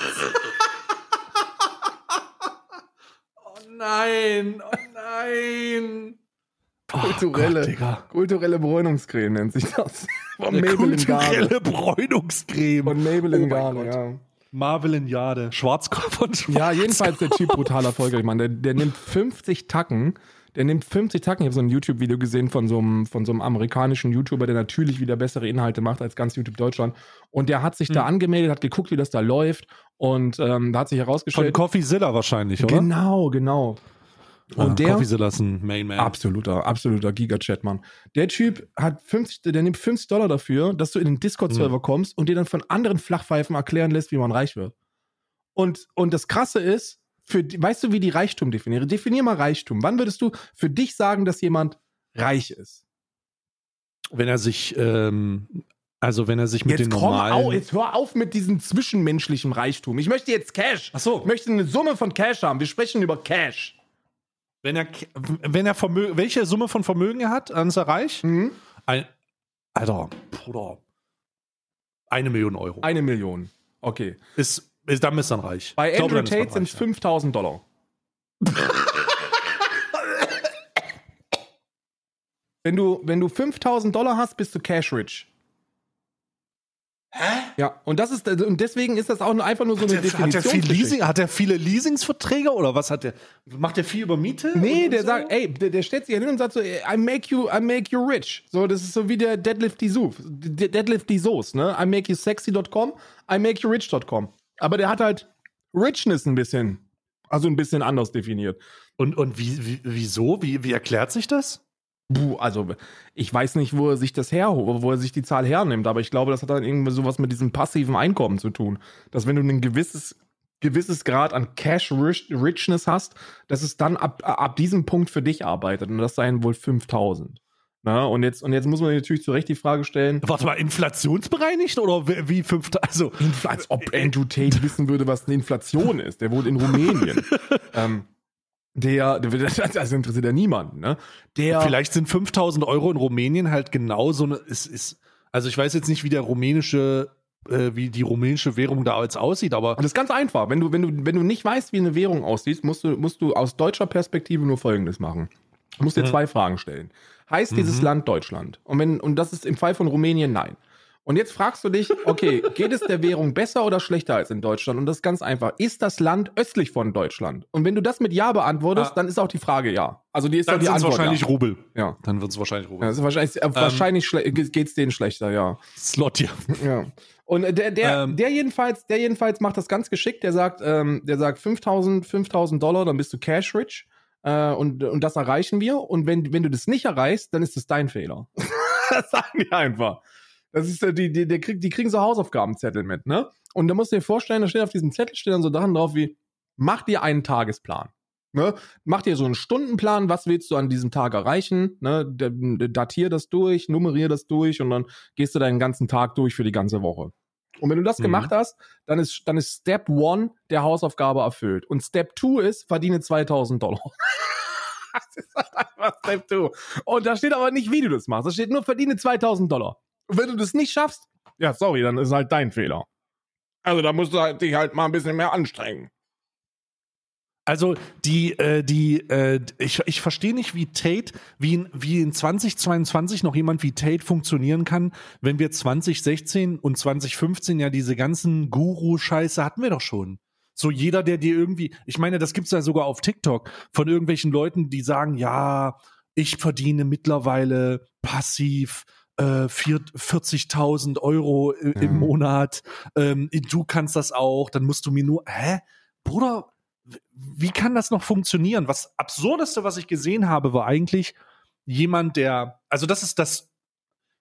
Nein, oh nein. Kulturelle, oh Gott, kulturelle Bräunungscreme nennt sich das. Von Eine Maybelline kulturelle Bräunungscreme. Von Maybelline oh Garde, ja. Marvelin Jade, Schwarzkopf von Schwarz. Ja, jedenfalls der Typ brutaler erfolgreich, Mann. Der, der nimmt 50 Tacken der nimmt 50 Tacken. Ich habe so ein YouTube-Video gesehen von so, einem, von so einem amerikanischen YouTuber, der natürlich wieder bessere Inhalte macht als ganz YouTube Deutschland. Und der hat sich mhm. da hm. angemeldet, hat geguckt, wie das da läuft. Und ähm, da hat sich herausgestellt. Von CoffeeZilla wahrscheinlich, oder? Genau, genau. Und ah, der CoffeeZilla ist ein Mainman. Absoluter, absoluter Giga-Chat, Mann. Der Typ hat 50, der nimmt 50 Dollar dafür, dass du in den Discord-Server mhm. kommst und dir dann von anderen Flachpfeifen erklären lässt, wie man reich wird. Und, und das Krasse ist, für, weißt du, wie die Reichtum definiere? Definier mal Reichtum. Wann würdest du für dich sagen, dass jemand reich ist? Wenn er sich, ähm, also wenn er sich mit jetzt den normalen... Komm, au, jetzt hör auf mit diesem zwischenmenschlichen Reichtum. Ich möchte jetzt Cash. Ach so. Ich möchte eine Summe von Cash haben. Wir sprechen über Cash. Wenn er, wenn er Vermögen, welche Summe von Vermögen er hat, dann ist er reich? Mhm. Ein, Alter, Bruder. Eine Million Euro. Eine Million. Okay. Ist ist, dann ist dann reich. Bei Andrew Tate sind es 5000 Dollar. wenn, du, wenn du 5000 Dollar hast, bist du cash rich. Hä? Ja, und das ist und deswegen ist das auch einfach nur so hat eine der, Definition. Hat er, viel Leasing, hat er viele Leasingsverträge oder was hat der? Macht er viel über Miete? Nee, der so? sagt, ey, der, der stellt sich hin und sagt so, I make you, I make you rich. So, das ist so wie der Deadlift die Soos, Deadlift die Soos, ne? I make you sexy.com, I make you rich.com. Aber der hat halt Richness ein bisschen, also ein bisschen anders definiert. Und, und wie, wie, wieso? Wie, wie erklärt sich das? Puh, also ich weiß nicht, wo er sich das her, wo er sich die Zahl hernimmt, aber ich glaube, das hat dann irgendwie sowas mit diesem passiven Einkommen zu tun. Dass wenn du ein gewisses gewisses Grad an Cash Richness hast, dass es dann ab, ab diesem Punkt für dich arbeitet. Und das seien wohl 5000. Na, und jetzt, und jetzt muss man natürlich zu Recht die Frage stellen. Warte mal, inflationsbereinigt oder wie fünf, also. Als ob Andrew Tate wissen würde, was eine Inflation ist. Der wohnt in Rumänien. ähm, der, das interessiert ja niemanden, ne? Der. Vielleicht sind 5000 Euro in Rumänien halt genau so eine, ist, ist, also ich weiß jetzt nicht, wie der rumänische äh, wie die rumänische Währung da jetzt aussieht, aber. Und das ist ganz einfach. Wenn du, wenn du, wenn du nicht weißt, wie eine Währung aussieht, musst du, musst du aus deutscher Perspektive nur Folgendes machen. Du musst dir mhm. zwei Fragen stellen. Heißt dieses mhm. Land Deutschland? Und wenn, und das ist im Fall von Rumänien nein. Und jetzt fragst du dich, okay, geht es der Währung besser oder schlechter als in Deutschland? Und das ist ganz einfach. Ist das Land östlich von Deutschland? Und wenn du das mit Ja beantwortest, ah. dann ist auch die Frage Ja. Also die ist dann, dann die Antwort. wahrscheinlich ja. Rubel. Ja. Dann wird es wahrscheinlich Rubel. Ja, wahrscheinlich äh, ähm, wahrscheinlich geht es denen schlechter, ja. Slot, ja. ja. Und der, der, ähm, der jedenfalls, der jedenfalls macht das ganz geschickt. Der sagt, ähm, der sagt 5000, 5000 Dollar, dann bist du cash rich. Äh, und, und das erreichen wir. Und wenn, wenn du das nicht erreichst, dann ist das dein Fehler. das sagen die einfach. Das ist die, die, die, die kriegen so Hausaufgabenzettel mit, ne? Und da musst du dir vorstellen, da steht auf diesem Zettel steht dann so Sachen drauf wie, mach dir einen Tagesplan. Ne? Mach dir so einen Stundenplan, was willst du an diesem Tag erreichen? Ne? Datier das durch, nummerier das durch und dann gehst du deinen ganzen Tag durch für die ganze Woche. Und wenn du das mhm. gemacht hast, dann ist, dann ist Step One der Hausaufgabe erfüllt. Und Step Two ist, verdiene 2000 Dollar. das ist halt einfach Step Two. Und da steht aber nicht, wie du das machst. Da steht nur, verdiene 2000 Dollar. Und wenn du das nicht schaffst, ja, sorry, dann ist halt dein Fehler. Also da musst du halt dich halt mal ein bisschen mehr anstrengen. Also die, äh, die, äh, ich, ich verstehe nicht, wie Tate, wie in, wie in 2022 noch jemand wie Tate funktionieren kann, wenn wir 2016 und 2015 ja diese ganzen Guru-Scheiße hatten wir doch schon. So jeder, der dir irgendwie, ich meine, das gibt's ja sogar auf TikTok von irgendwelchen Leuten, die sagen, ja, ich verdiene mittlerweile passiv äh, 40.000 Euro im mhm. Monat, ähm, du kannst das auch, dann musst du mir nur, hä? Bruder, wie kann das noch funktionieren? Was absurdeste, was ich gesehen habe, war eigentlich jemand, der, also das ist das,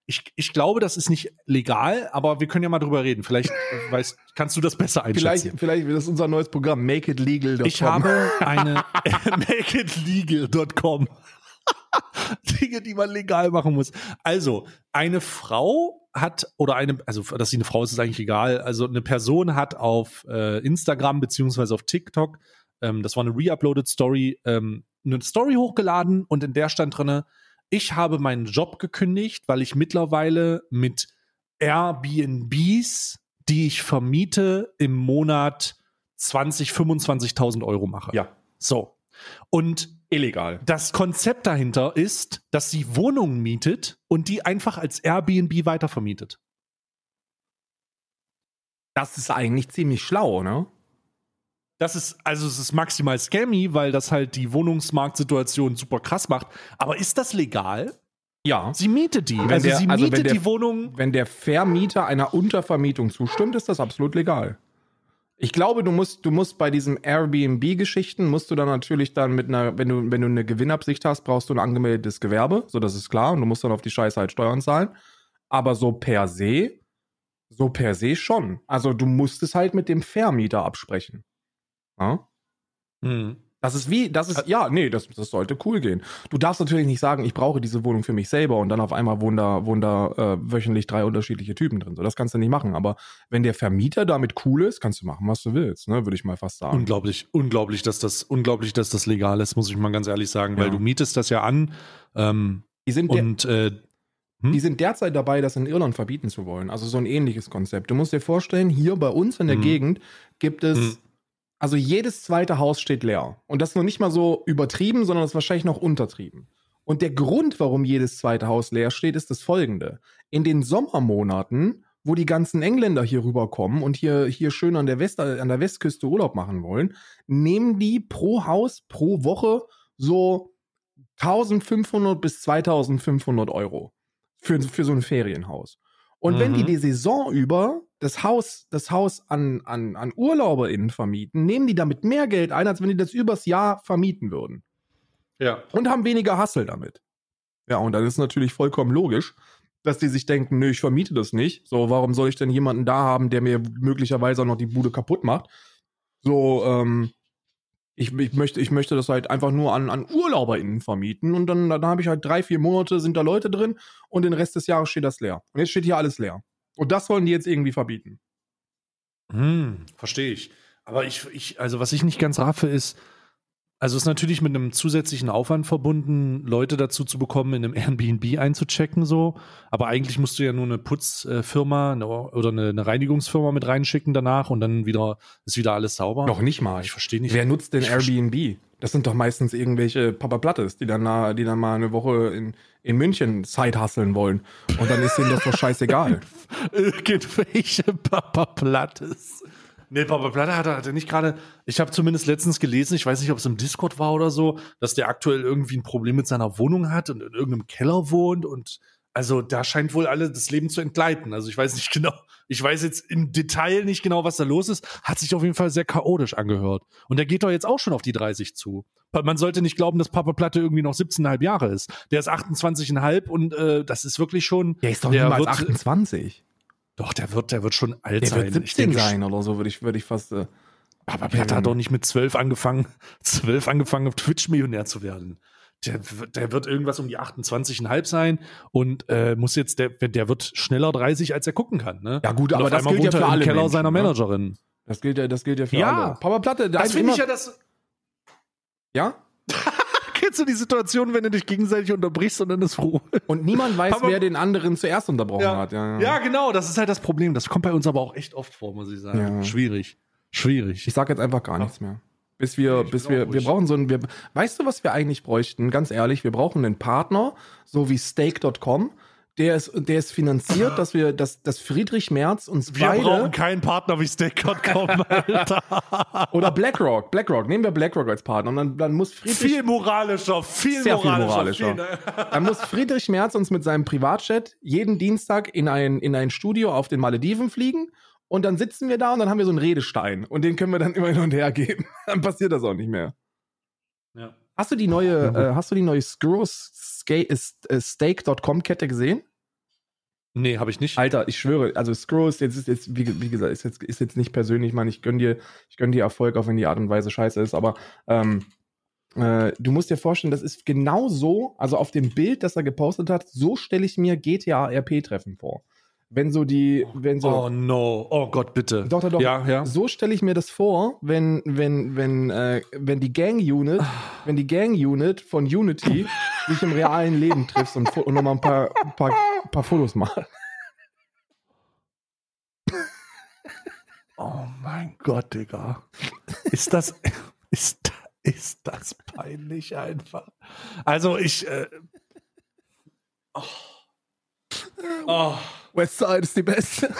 ich, ich glaube, das ist nicht legal, aber wir können ja mal drüber reden. Vielleicht weißt, kannst du das besser einschätzen. Vielleicht, vielleicht wird das unser neues Programm, makeitlegal.com. Ich habe eine makeitlegal.com. Dinge, die man legal machen muss. Also, eine Frau hat, oder eine, also, dass sie eine Frau ist, ist eigentlich egal. Also, eine Person hat auf äh, Instagram beziehungsweise auf TikTok ähm, das war eine reuploaded Story, ähm, eine Story hochgeladen und in der stand drinne, ich habe meinen Job gekündigt, weil ich mittlerweile mit Airbnbs, die ich vermiete, im Monat 20, 25.000 Euro mache. Ja. So. Und illegal. Das Konzept dahinter ist, dass sie Wohnungen mietet und die einfach als Airbnb weitervermietet. Das ist eigentlich ziemlich schlau, ne? Das ist, also es ist maximal scammy, weil das halt die Wohnungsmarktsituation super krass macht. Aber ist das legal? Ja. Sie mietet die. Wenn also der, sie also mietet der, die Wohnung. Wenn der Vermieter einer Untervermietung zustimmt, ist das absolut legal. Ich glaube, du musst, du musst bei diesen Airbnb-Geschichten, musst du dann natürlich dann mit einer, wenn du, wenn du eine Gewinnabsicht hast, brauchst du ein angemeldetes Gewerbe, so das ist klar, und du musst dann auf die Scheiße halt Steuern zahlen. Aber so per se, so per se schon. Also du musst es halt mit dem Vermieter absprechen. Ja? Mhm. Das ist wie, das ist, ja, nee, das, das sollte cool gehen. Du darfst natürlich nicht sagen, ich brauche diese Wohnung für mich selber und dann auf einmal wohnen da, wohnen da äh, wöchentlich drei unterschiedliche Typen drin. So, das kannst du nicht machen. Aber wenn der Vermieter damit cool ist, kannst du machen, was du willst, ne, würde ich mal fast sagen. Unglaublich, unglaublich, dass das, unglaublich, dass das legal ist, muss ich mal ganz ehrlich sagen, ja. weil du mietest das ja an. Ähm, die sind und äh, hm? Die sind derzeit dabei, das in Irland verbieten zu wollen. Also so ein ähnliches Konzept. Du musst dir vorstellen, hier bei uns in der hm. Gegend gibt es hm also jedes zweite Haus steht leer. Und das ist noch nicht mal so übertrieben, sondern das ist wahrscheinlich noch untertrieben. Und der Grund, warum jedes zweite Haus leer steht, ist das folgende. In den Sommermonaten, wo die ganzen Engländer hier rüberkommen und hier, hier schön an der, West, an der Westküste Urlaub machen wollen, nehmen die pro Haus pro Woche so 1500 bis 2500 Euro für, für so ein Ferienhaus. Und mhm. wenn die mhm. die Saison über das Haus, das Haus an, an, an UrlauberInnen vermieten, nehmen die damit mehr Geld ein, als wenn die das übers Jahr vermieten würden. Ja. Und haben weniger Hassel damit. Ja, und dann ist natürlich vollkommen logisch, dass die sich denken, nö, ich vermiete das nicht. So, warum soll ich denn jemanden da haben, der mir möglicherweise auch noch die Bude kaputt macht? So, ähm, ich, ich, möchte, ich möchte das halt einfach nur an, an UrlauberInnen vermieten und dann, dann habe ich halt drei, vier Monate, sind da Leute drin und den Rest des Jahres steht das leer. Und jetzt steht hier alles leer. Und das wollen die jetzt irgendwie verbieten. Hm, verstehe ich. Aber ich, ich, also was ich nicht ganz raffe, ist, also es ist natürlich mit einem zusätzlichen Aufwand verbunden, Leute dazu zu bekommen, in einem Airbnb einzuchecken, so. Aber eigentlich musst du ja nur eine Putzfirma oder eine, Reinigungsfirma mit reinschicken danach und dann wieder ist wieder alles sauber. Noch nicht mal. Ich verstehe nicht. Wer nutzt denn Airbnb? Das sind doch meistens irgendwelche Papa Plattes, die dann, die dann mal eine Woche in, in München Zeit hasseln wollen. Und dann ist denen das doch scheißegal. Irgendwelche Papa Plattes. Nee, Papa Platte hat, hat er nicht gerade, ich habe zumindest letztens gelesen, ich weiß nicht, ob es im Discord war oder so, dass der aktuell irgendwie ein Problem mit seiner Wohnung hat und in irgendeinem Keller wohnt und also da scheint wohl alle das Leben zu entgleiten. Also ich weiß nicht genau, ich weiß jetzt im Detail nicht genau, was da los ist. Hat sich auf jeden Fall sehr chaotisch angehört. Und der geht doch jetzt auch schon auf die 30 zu. Man sollte nicht glauben, dass Papa Platte irgendwie noch 17,5 Jahre ist. Der ist 28,5 und äh, das ist wirklich schon. Der ist doch niemals 28. Doch, der wird, der wird schon alt der sein. Wird 17 denke, sein oder so, würde ich, würde ich fast. Äh, aber Platte hat doch nicht mit 12 angefangen, 12 angefangen, auf Twitch-Millionär zu werden. Der, der wird irgendwas um die 28,5 sein und äh, muss jetzt, der, der wird schneller 30, als er gucken kann. Ne? Ja, gut, und aber das gilt ja für alle Keller Menschen, seiner ne? Managerin. Das gilt ja, das gilt ja für ja. alle. Papa Platte, das finde ich ja das. Ja? Kennst du die Situation, wenn du dich gegenseitig unterbrichst und dann ist Ruhe? Und niemand weiß, Papa, wer den anderen zuerst unterbrochen ja. hat. Ja, ja. ja, genau, das ist halt das Problem. Das kommt bei uns aber auch echt oft vor, muss ich sagen. Schwierig. Schwierig. Ich sag jetzt einfach gar nichts mehr. Bis wir, ich bis wir, wir brauchen so ein, wir, weißt du, was wir eigentlich bräuchten? Ganz ehrlich, wir brauchen einen Partner, so wie Stake.com, der ist, der ist finanziert, dass wir, dass, dass Friedrich Merz uns wir beide. Wir brauchen keinen Partner wie Stake.com, Alter. Oder BlackRock. BlackRock. Nehmen wir BlackRock als Partner. Und dann, dann muss Friedrich. Viel moralischer, viel sehr moralischer. Viel moralischer. Viel, dann muss Friedrich Merz uns mit seinem Privatjet jeden Dienstag in ein, in ein Studio auf den Malediven fliegen. Und dann sitzen wir da und dann haben wir so einen Redestein. Und den können wir dann immer hin und her geben. Dann passiert das auch nicht mehr. Ja. Hast du die neue, äh, hast du die neue Screw-Stake.com Kette gesehen? Nee, habe ich nicht. Alter, ich schwöre, also Screw jetzt, ist jetzt wie, wie, gesagt, ist jetzt, ist jetzt nicht persönlich, ich meine, ich gönn dir, gönn dir Erfolg, auch wenn die Art und Weise scheiße ist, aber ähm, äh, du musst dir vorstellen, das ist genau so, also auf dem Bild, das er gepostet hat, so stelle ich mir GTA-RP-Treffen vor wenn so die, wenn so. Oh no, oh Gott, bitte. Doch, doch, doch. Ja, ja. So stelle ich mir das vor, wenn, wenn, wenn, äh, wenn die Gang Unit, wenn die Gang Unit von Unity sich im realen Leben trifft und, und nochmal ein paar, paar, paar Fotos macht. Oh mein Gott, Digga. Ist das, ist, ist das peinlich einfach? Also ich, äh, oh. Oh. Westside ist die beste.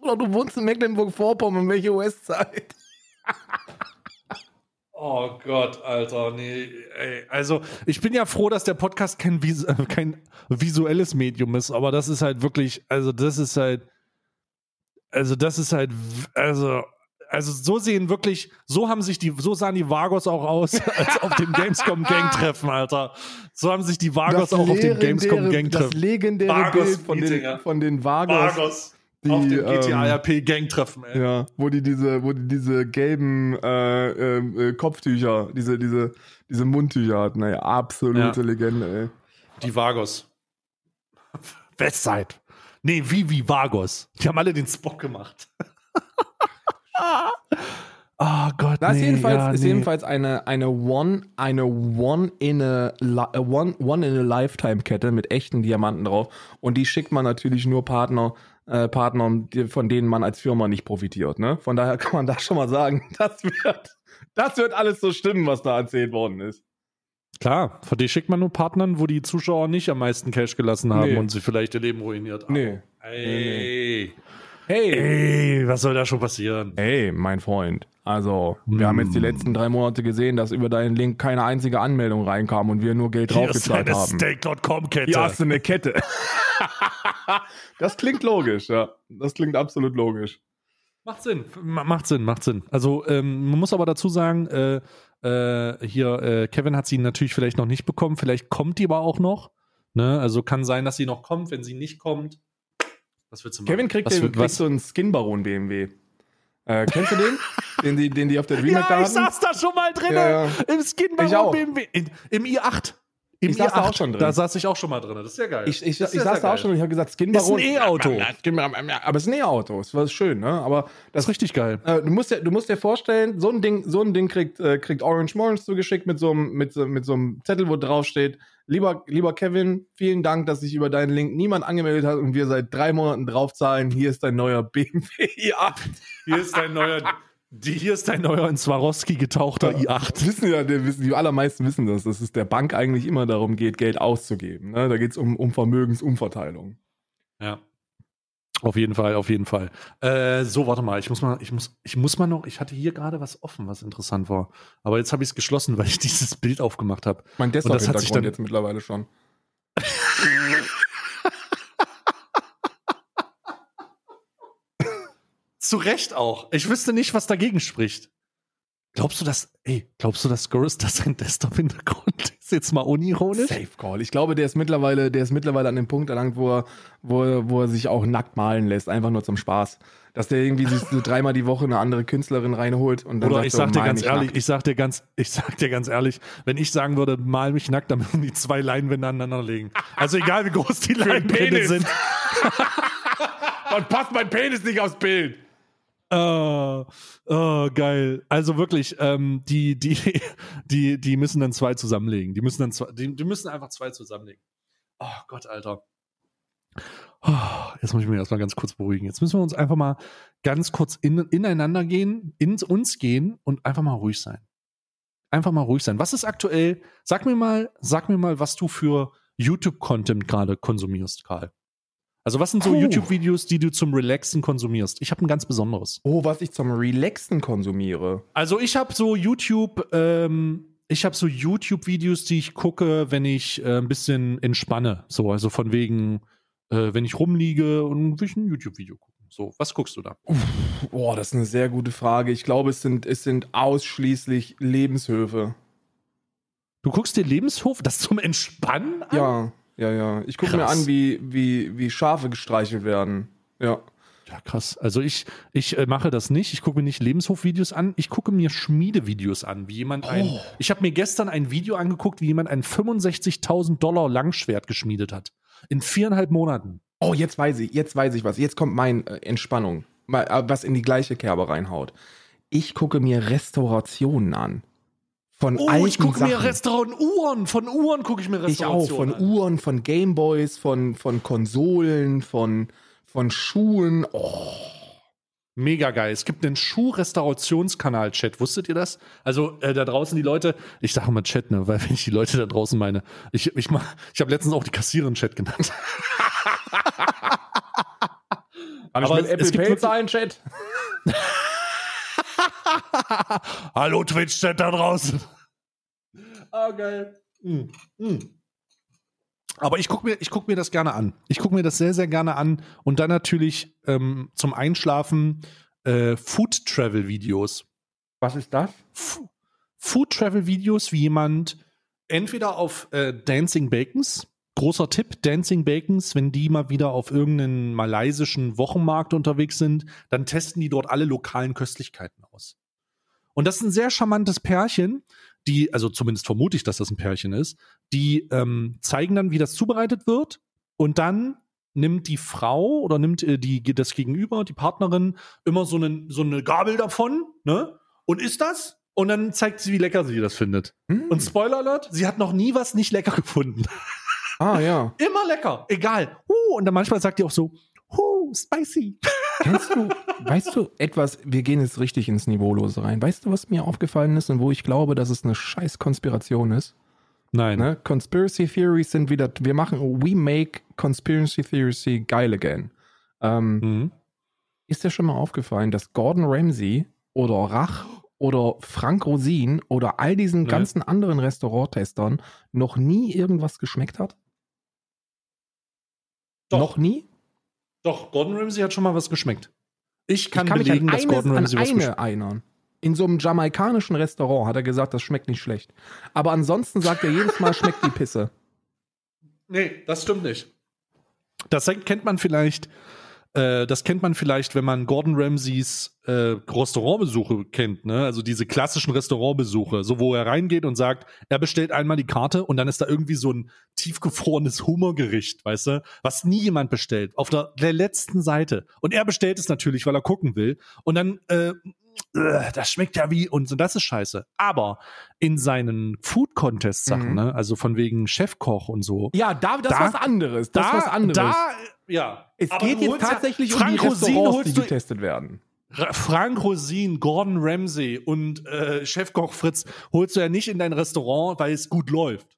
Bruder, du wohnst in Mecklenburg-Vorpommern, welche Westside? Oh Gott, Alter, nee. Ey. Also, ich bin ja froh, dass der Podcast kein, Vis äh, kein visuelles Medium ist, aber das ist halt wirklich, also das ist halt, also das ist halt, also also so sehen wirklich, so haben sich die, so sahen die Vagos auch aus, als auf dem Gamescom Gang Treffen, Alter. So haben sich die Vagos auch auf dem Gamescom Gang Treffen. Das legendäre Vagos Bild von den, von den Vagos. Vagos. Die, auf dem GTA RP Gang Treffen, ey. Ja, wo die diese, wo die diese gelben äh, äh, Kopftücher, diese, diese, diese Mundtücher hatten, ey. Absolute ja. Legende, ey. Die Vagos. Westside. Nee, Vivi Vagos. Die haben alle den Spock gemacht. Oh Gott, das nee, ist jedenfalls, ja, ist nee. jedenfalls eine, eine One, eine One in a, One, One in a Lifetime Kette mit echten Diamanten drauf. Und die schickt man natürlich nur Partner, äh, Partnern, von denen man als Firma nicht profitiert. Ne? Von daher kann man da schon mal sagen, das wird, das wird alles so stimmen, was da erzählt worden ist. Klar, von die schickt man nur Partnern, wo die Zuschauer nicht am meisten Cash gelassen haben nee. und sie vielleicht ihr Leben ruiniert haben. Nee. Ey. Nee. Hey. Ey, was soll da schon passieren? Hey, mein Freund. Also, wir mm. haben jetzt die letzten drei Monate gesehen, dass über deinen Link keine einzige Anmeldung reinkam und wir nur Geld draufgezahlt haben. Stake.com-Kette. Ja, ist eine Kette. das klingt logisch, ja. Das klingt absolut logisch. Macht Sinn, macht Sinn, macht Sinn. Also, ähm, man muss aber dazu sagen, äh, äh, hier, äh, Kevin hat sie natürlich vielleicht noch nicht bekommen, vielleicht kommt die aber auch noch. Ne? Also kann sein, dass sie noch kommt. Wenn sie nicht kommt, was willst du machen? Kevin kriegt, was, den, kriegt so einen Skin-Baron BMW. Äh, kennst du den? den, die, den die auf der Remake ja, da ich saß da schon mal drin. Ja, ja. Im Skin bei Ich auch. BMW. In, Im i8. Im Ich saß da i8. auch schon drin. Da saß ich auch schon mal drin. Das ist ja geil. Ich, ich, ich, saß da auch schon und ich habe gesagt, Skin Ist ein Baron. E-Auto. Baron, Aber es ist ein E-Auto. Das war schön, ne? Aber Das ist richtig geil. Äh, du, musst dir, du musst dir vorstellen, so ein Ding, so ein Ding kriegt, äh, kriegt Orange Morons zugeschickt mit so einem mit, mit so einem Zettel, wo drauf steht, lieber, lieber Kevin, vielen Dank, dass sich über deinen Link niemand angemeldet hat und wir seit drei Monaten draufzahlen. Hier ist dein neuer BMW i8. Hier ist dein neuer, die, hier ist dein neuer in Swarovski getauchter i8. Das wissen ja, die, wissen, die allermeisten wissen das, dass es der Bank eigentlich immer darum geht, Geld auszugeben. Ne? Da geht es um, um Vermögensumverteilung. Ja. Auf jeden Fall, auf jeden Fall. Äh, so, warte mal, ich muss mal, ich muss, ich muss mal noch, ich hatte hier gerade was offen, was interessant war. Aber jetzt habe ich es geschlossen, weil ich dieses Bild aufgemacht habe. Mein das hat sich Desktop-Hintergrund dann- jetzt mittlerweile schon. Zu Recht auch. Ich wüsste nicht, was dagegen spricht. Glaubst du, dass, ey, glaubst du, dass Scorus das sein Desktop-Hintergrund ist? Jetzt mal unironisch? Safe Call. Ich glaube, der ist mittlerweile, der ist mittlerweile an dem Punkt erlangt, wo er, wo er, wo er sich auch nackt malen lässt, einfach nur zum Spaß. Dass der irgendwie sich so dreimal die Woche eine andere Künstlerin reinholt und dann Oder sagt ich sag dir ganz ehrlich, nackt. ich sag dir ganz, ich sag dir ganz ehrlich, wenn ich sagen würde, mal mich nackt, dann müssen die zwei Leinwände aneinander legen. Also egal wie groß die Leinwände sind. Dann passt mein Penis nicht aufs Bild. Oh, oh, geil. Also wirklich, ähm, die, die, die, die müssen dann zwei zusammenlegen. Die müssen dann zwei, die, die müssen einfach zwei zusammenlegen. Oh Gott, Alter. Oh, jetzt muss ich mich erstmal ganz kurz beruhigen. Jetzt müssen wir uns einfach mal ganz kurz in, ineinander gehen, in uns gehen und einfach mal ruhig sein. Einfach mal ruhig sein. Was ist aktuell? Sag mir mal, sag mir mal, was du für YouTube-Content gerade konsumierst, Karl. Also was sind so Puh. YouTube-Videos, die du zum Relaxen konsumierst? Ich habe ein ganz besonderes. Oh, was ich zum Relaxen konsumiere. Also ich habe so YouTube, ähm, ich habe so YouTube-Videos, die ich gucke, wenn ich äh, ein bisschen entspanne. So, also von wegen, äh, wenn ich rumliege und will ich ein YouTube-Video gucken. So, was guckst du da? Boah, das ist eine sehr gute Frage. Ich glaube, es sind, es sind ausschließlich Lebenshöfe. Du guckst dir Lebenshof, das zum Entspannen an? Ja, ja, ja. Ich gucke mir an, wie, wie, wie Schafe gestreichelt werden. Ja. Ja, krass. Also ich, ich äh, mache das nicht. Ich gucke mir nicht Lebenshofvideos an. Ich gucke mir Schmiedevideos an, wie jemand ein. Oh. Ich habe mir gestern ein Video angeguckt, wie jemand ein 65.000 Dollar Langschwert geschmiedet hat. In viereinhalb Monaten. Oh, jetzt weiß ich, jetzt weiß ich was. Jetzt kommt mein äh, Entspannung, Mal, äh, was in die gleiche Kerbe reinhaut. Ich gucke mir Restaurationen an. Von Oh, alten ich gucke mir. Restaurant Uhren. Von Uhren gucke ich mir Ich auch, von an. Uhren, von Gameboys, von, von Konsolen, von, von Schuhen. Oh, Mega geil. Es gibt einen Schuh-Restaurationskanal, Chat. Wusstet ihr das? Also äh, da draußen die Leute, ich sage immer Chat, ne, weil wenn ich die Leute da draußen meine, ich, ich, mach- ich habe letztens auch die Kassiererin Chat genannt. Kann Aber ich mit es- Apple Pay zahlen, Chat? Hallo Twitch-Chat da draußen. Ah, geil. Mm, mm. Aber ich gucke mir, ich guck mir das gerne an. Ich gucke mir das sehr, sehr gerne an. Und dann natürlich ähm, zum Einschlafen äh, Food-Travel-Videos. Was ist das? F- Food-Travel-Videos, wie jemand entweder auf äh, Dancing Bacons, großer Tipp, Dancing Bacons, wenn die mal wieder auf irgendeinen malaysischen Wochenmarkt unterwegs sind, dann testen die dort alle lokalen Köstlichkeiten aus. Und das ist ein sehr charmantes Pärchen, die, also zumindest vermute ich, dass das ein Pärchen ist, die ähm, zeigen dann, wie das zubereitet wird und dann nimmt die Frau oder nimmt äh, die, das Gegenüber, die Partnerin, immer so, einen, so eine Gabel davon, ne? Und isst das? Und dann zeigt sie, wie lecker sie das findet. Hm. Und Spoiler Alert, sie hat noch nie was nicht lecker gefunden. Ah, ja. Immer lecker, egal. Huh, und dann manchmal sagt die auch so, huh, spicy. Kennst du, weißt du etwas, wir gehen jetzt richtig ins Niveaulose rein. Weißt du, was mir aufgefallen ist und wo ich glaube, dass es eine scheiß Konspiration ist? Nein. Ne? Conspiracy Theories sind wieder, wir machen, we make Conspiracy Theories geil again. Ähm, Mhm. Ist dir schon mal aufgefallen, dass Gordon Ramsay oder Rach oder Frank Rosin oder all diesen Nee. ganzen anderen Restauranttestern noch nie irgendwas geschmeckt hat? Doch. Noch nie? Doch, Gordon Ramsay hat schon mal was geschmeckt. Ich kann, ich kann belegen, mich dass an, Gordon Ramsay was eine geschmeckt erinnern. In so einem jamaikanischen Restaurant hat er gesagt, das schmeckt nicht schlecht. Aber ansonsten sagt er jedes Mal, schmeckt die Pisse. Nee, das stimmt nicht. Das kennt man vielleicht Äh, das kennt man vielleicht, wenn man Gordon Ramsays äh, Restaurantbesuche kennt, ne? Also diese klassischen Restaurantbesuche, so wo er reingeht und sagt, er bestellt einmal die Karte und dann ist da irgendwie so ein tiefgefrorenes Hummergericht, weißt du, was nie jemand bestellt, auf der, der letzten Seite. Und er bestellt es natürlich, weil er gucken will. Und dann äh, das schmeckt ja wie und so, das ist scheiße. Aber in seinen Food Contest Sachen, Mhm. ne, also von wegen Chefkoch und so, Ja, da, das Da- ist was anderes. Das ist was anderes. Da, ja. es Aber geht jetzt holst ja- tatsächlich um die Rosin Restaurants, die getestet werden. Ra- Frank Rosin, Gordon Ramsay und äh, Chefkoch Fritz holst du ja nicht in dein Restaurant, weil es gut läuft.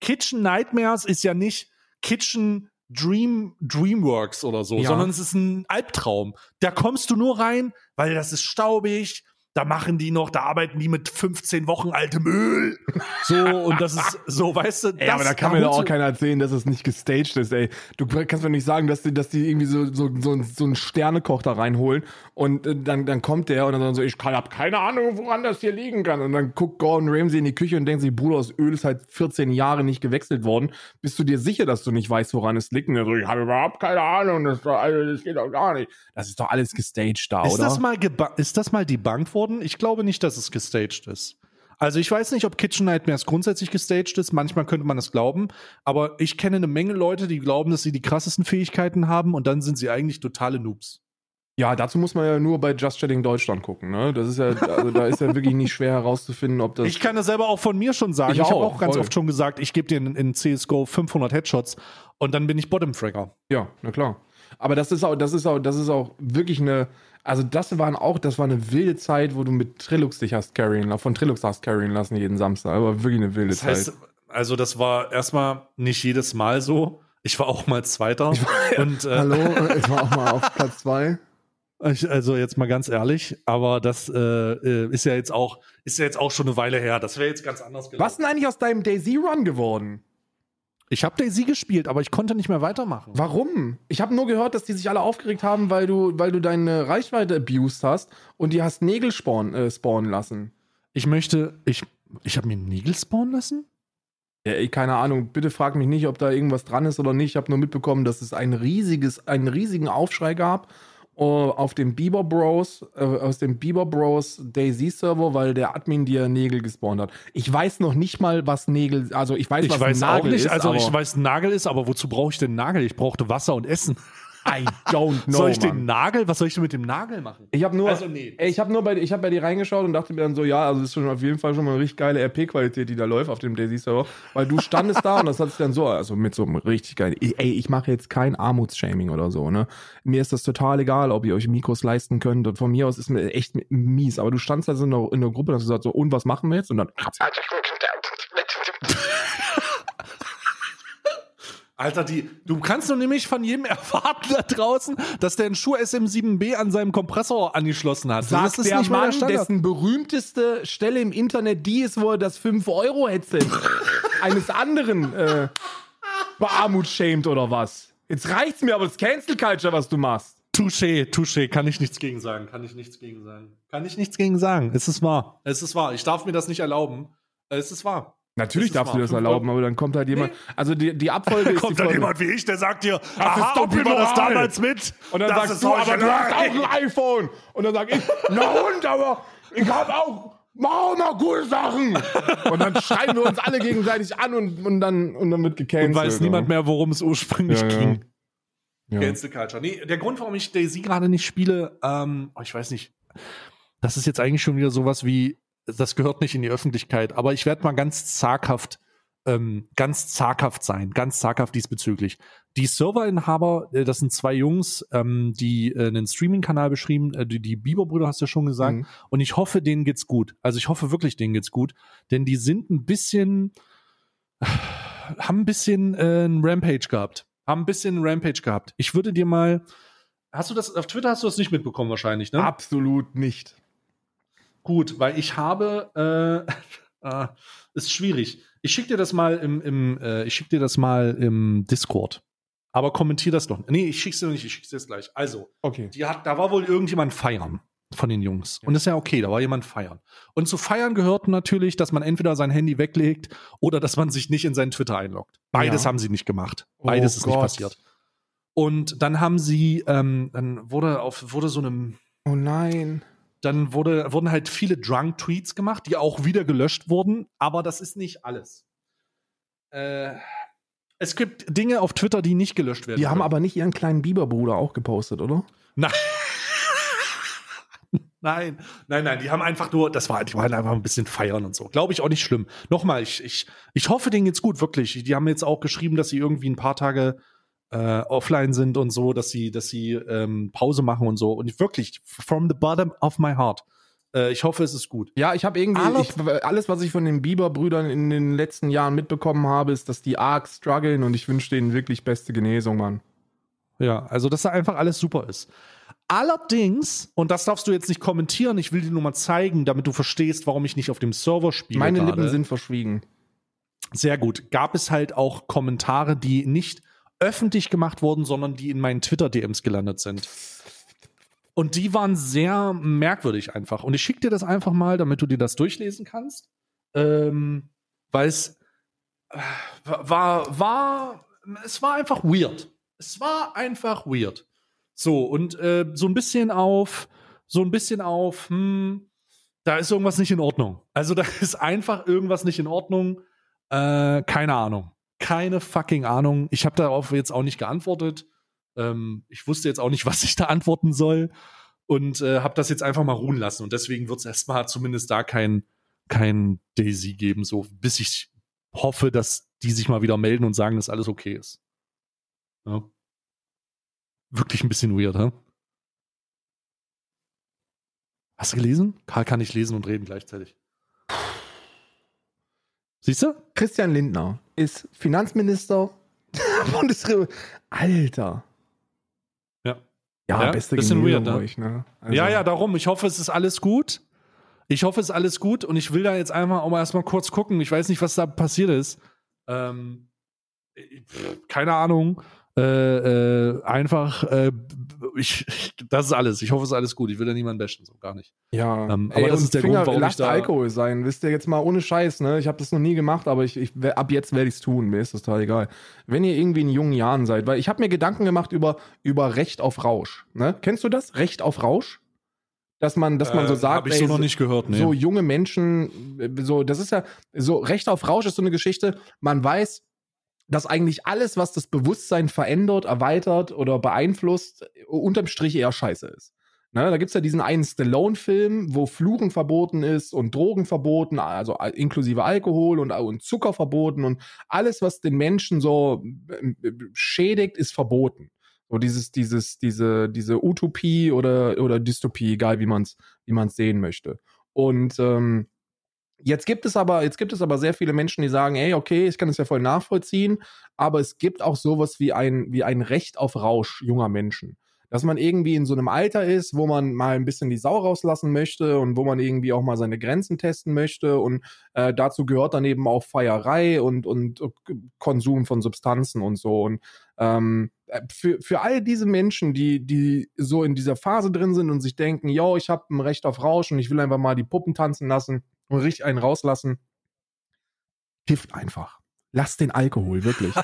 Kitchen Nightmares ist ja nicht Kitchen Dream Dreamworks oder so, Ja. sondern es ist ein Albtraum. Da kommst du nur rein, weil das ist staubig. Da machen die noch, da arbeiten die mit 15 Wochen altem Öl. So, und das ist so, weißt du, Ey, das, aber da kann mir doch auch keiner erzählen, dass es nicht gestaged ist, ey. Du kannst mir nicht sagen, dass die, dass die irgendwie so, so, so, so einen Sternekoch da reinholen und äh, dann, dann kommt der und dann so, ich kann, hab keine Ahnung, woran das hier liegen kann. Und dann guckt Gordon Ramsay in die Küche und denkt sich, Bruder, das Öl ist halt 14 Jahre nicht gewechselt worden. Bist du dir sicher, dass du nicht weißt, woran es liegt? Und er so, ich habe überhaupt keine Ahnung, das, alles- das geht doch gar nicht. Das ist doch alles gestaged da, Ist oder? das, mal ist das mal debunked worden? Ich glaube nicht, dass es gestaged ist. Also ich weiß nicht, ob Kitchen Nightmares grundsätzlich gestaged ist. Manchmal könnte man das glauben. Aber ich kenne eine Menge Leute, die glauben, dass sie die krassesten Fähigkeiten haben und dann sind sie eigentlich totale Noobs. Ja, dazu muss man ja nur bei Just Chatting Deutschland gucken, ne? Das ist ja, also da ist ja wirklich nicht schwer herauszufinden, ob das. Ich kann das selber auch von mir schon sagen. Ich Ich, habe auch, ganz voll. oft schon gesagt, ich gebe dir in, in CSGO 500 Headshots und dann bin ich Bottom-Fragger. Ja, na klar. Aber das ist auch, das ist auch, das ist auch wirklich eine, also das waren auch, das war eine wilde Zeit, wo du mit Trilux dich hast carryen lassen, von Trilux hast carryen lassen jeden Samstag. Aber wirklich eine wilde Das heißt, Zeit. also das war erstmal nicht jedes Mal so. Ich war auch mal Zweiter. und, äh, Hallo, ich war auch mal auf Platz zwei. Ich, also jetzt mal ganz ehrlich, aber das äh, äh, ist ja jetzt auch ist ja jetzt auch schon eine Weile her. Das wäre jetzt ganz anders gelaufen. Was denn eigentlich aus deinem Daisy Run geworden? Ich habe Daisy gespielt, aber ich konnte nicht mehr weitermachen. Warum? Ich habe nur gehört, dass die sich alle aufgeregt haben, weil du, weil du deine Reichweite abused hast und die hast Nägel spawnen, äh, spawnen lassen. Ich möchte, ich ich habe mir Nägel spawnen lassen. Ja, ey, keine Ahnung, bitte frag mich nicht, ob da irgendwas dran ist oder nicht. Ich habe nur mitbekommen, dass es ein riesiges, einen riesigen Aufschrei gab auf dem Bieber Bros, äh, aus dem Bieber Bros Daisy Server, weil der Admin dir Nägel gespawnt hat. Ich weiß noch nicht mal, was Nägel, also ich weiß, Ich was weiß ein auch Nagel nicht. ist, also aber ich weiß, Nagel ist, aber wozu brauche ich denn Nagel? Ich brauchte Wasser und Essen. I don't know. soll ich Mann. den Nagel? Was soll ich denn mit dem Nagel machen? Ich habe nur, Also, nee. ey, ich habe nur bei, ich habe bei dir reingeschaut und dachte mir dann so, ja, also das ist schon auf jeden Fall schon mal eine richtig geile RP-Qualität, die da läuft auf dem Daisy Server, weil du standest da und das hat sich dann so, also mit so einem richtig geilen, ey, ich mache jetzt kein Armutsshaming oder so, ne? Mir ist das total egal, ob ihr euch Mikros leisten könnt und von mir aus ist mir echt mies, aber du standst da so in der, in der Gruppe und hast gesagt so, und was machen wir jetzt? Und dann, Alter, die, du kannst doch nämlich von jedem erwarten da draußen, dass der einen Schuh SM7B an seinem Kompressor angeschlossen hat. sagt das ist der nicht mal Mann, Standard. dessen berühmteste Stelle im Internet die ist, wo er das 5-Euro-Headset eines anderen äh, bearmutsschämt oder was. Jetzt reicht's mir aber das Cancel Culture, was du machst. Touché, touché, kann ich nichts gegen sagen, kann ich nichts gegen sagen. Kann ich nichts gegen sagen. Es ist wahr. Es ist wahr. Ich darf mir das nicht erlauben. Es ist wahr. Natürlich Das ist darfst du das erlauben, aber dann kommt halt jemand. Also die, die Abfolge ist die folgende. wie ich, der sagt dir, aha, Opel war das damals mit. Und dann sagst du, aber du hast auch ein iPhone. Und dann sag ich, na und, aber ich hab auch, mach auch mal coole Sachen. Und dann schreiben wir uns alle gegenseitig an und, und, dann, und dann wird gecancelt. Und weiß niemand mehr, worum es ursprünglich Ja, ja. ging. Ja. Cancel Culture. Nee, der Grund, warum ich Daisy gerade nicht spiele, ähm, oh, ich weiß nicht, das ist jetzt eigentlich schon wieder sowas wie, das gehört nicht in die Öffentlichkeit, aber ich werde mal ganz zaghaft, ähm, ganz zaghaft sein, ganz zaghaft diesbezüglich. Die Serverinhaber, äh, das sind zwei Jungs, ähm, die äh, einen Streaming-Kanal beschrieben, äh, die, die Bieber-Brüder hast du ja schon gesagt, Mhm. und ich hoffe, denen geht's gut. Also ich hoffe wirklich, denen geht's gut, denn die sind ein bisschen, haben ein bisschen äh, ein Rampage gehabt. Haben ein bisschen ein Rampage gehabt. Ich würde dir mal. Hast du das auf Twitter hast du das nicht mitbekommen wahrscheinlich, ne? Absolut nicht. Gut, weil ich habe äh, äh, ist schwierig. Ich schicke dir das mal im, im äh, ich schicke dir das mal im Discord. Aber kommentier das doch. Nee, ich schick's dir nicht, ich schick's dir jetzt gleich. Also, Okay. die hat, da war wohl irgendjemand feiern von den Jungs. Und das ist ja okay, da war jemand feiern. Und zu feiern gehört natürlich, dass man entweder sein Handy weglegt oder dass man sich nicht in seinen Twitter einloggt. Beides Ja. haben sie nicht gemacht. Beides Oh ist nicht Gott. passiert. Und dann haben sie, ähm, dann wurde auf, wurde so einem. Oh nein. Dann wurde, wurden halt viele Drunk-Tweets gemacht, die auch wieder gelöscht wurden, aber das ist nicht alles. Äh, es gibt Dinge auf Twitter, die nicht gelöscht werden. Die haben aber nicht ihren kleinen Biberbruder auch gepostet, oder? Nein. nein, nein, nein, die haben einfach nur, das war, die waren einfach ein bisschen feiern und so. Glaube ich auch nicht schlimm. Nochmal, ich, ich, ich hoffe, denen geht's gut, wirklich. Die haben jetzt auch geschrieben, dass sie irgendwie ein paar Tage äh, offline sind und so, dass sie, dass sie ähm, Pause machen und so. Und wirklich, from the bottom of my heart. Äh, ich hoffe, es ist gut. Ja, ich habe irgendwie, Alles- ich, alles, was ich von den Bieber-Brüdern in den letzten Jahren mitbekommen habe, ist, dass die arg strugglen und ich wünsche denen wirklich beste Genesung, Mann. Ja, also dass da einfach alles super ist. Allerdings, und das darfst du jetzt nicht kommentieren, ich will dir nur mal zeigen, damit du verstehst, warum ich nicht auf dem Server spiele. Meine gerade. Lippen sind verschwiegen. Sehr gut. Gab es halt auch Kommentare, die nicht öffentlich gemacht wurden, sondern die in meinen Twitter-DMs gelandet sind. Und die waren sehr merkwürdig einfach. Und ich schicke dir das einfach mal, damit du dir das durchlesen kannst. Ähm, weil es äh, war, war, es war einfach weird. Es war einfach weird. So, und äh, so ein bisschen auf, so ein bisschen auf, hm, da ist irgendwas nicht in Ordnung. Also da ist einfach irgendwas nicht in Ordnung. Äh, keine Ahnung. Keine fucking Ahnung. Ich habe darauf jetzt auch nicht geantwortet. Ähm, ich wusste jetzt auch nicht, was ich da antworten soll. Und äh, habe das jetzt einfach mal ruhen lassen. Und deswegen wird es erstmal zumindest da kein, kein Daisy geben, so bis ich hoffe, dass die sich mal wieder melden und sagen, dass alles okay ist. Ja. Wirklich ein bisschen weird, hä? Hast du gelesen? Karl kann nicht lesen und reden gleichzeitig. Siehst du? Christian Lindner ist Finanzminister Bundesrepublik. Alter. Ja. Ja, Ja, beste bisschen weird, ne? euch, ne? Also, Ja, ja, darum. Ich hoffe, es ist alles gut. Ich hoffe, es ist alles gut und ich will da jetzt einmal auch mal erstmal kurz gucken. Ich weiß nicht, was da passiert ist. Ähm, keine Ahnung. Äh, äh, einfach, äh, ich, das ist alles. Ich hoffe, es ist alles gut. Ich will da niemanden bashen, so gar nicht. Ja, Ähm, aber das und ist der Finger, Grund, warum ich lasst da- Alkohol sein. Wisst ihr jetzt mal ohne Scheiß, ne? Ich habe das noch nie gemacht, aber ich, ich ab jetzt werde ich es tun. Mir ist das total egal. Wenn ihr irgendwie in jungen Jahren seid, weil ich habe mir Gedanken gemacht über über Recht auf Rausch. Ne? Kennst du das? Recht auf Rausch? Dass man, dass man so sagt, Habe Äh, ich ey, so noch nicht gehört, ne? so junge Menschen, äh, so, das ist ja, so Recht auf Rausch ist so eine Geschichte, man weiß, dass eigentlich alles, was das Bewusstsein verändert, erweitert oder beeinflusst, äh, unterm Strich eher scheiße ist. Ne, da gibt's ja diesen einen Stallone-Film, wo Fluchen verboten ist und Drogen verboten, also äh, inklusive Alkohol und, und Zucker verboten und alles, was den Menschen so äh, schädigt, ist verboten. So dieses, dieses, diese, diese Utopie oder, oder Dystopie, egal wie man es wie man's sehen möchte. Und ähm, jetzt gibt es aber, jetzt gibt es aber sehr viele Menschen, die sagen, ey, okay, ich kann das ja voll nachvollziehen, aber es gibt auch sowas wie ein, wie ein Recht auf Rausch junger Menschen. Dass man irgendwie in so einem Alter ist, wo man mal ein bisschen die Sau rauslassen möchte und wo man irgendwie auch mal seine Grenzen testen möchte. Und äh, dazu gehört dann eben auch Feierei und, und Konsum von Substanzen und so. Und ähm, für, für all diese Menschen, die, die so in dieser Phase drin sind und sich denken, yo, ich habe ein Recht auf Rausch und ich will einfach mal die Puppen tanzen lassen und richtig einen rauslassen, kifft einfach. Lasst den Alkohol, wirklich.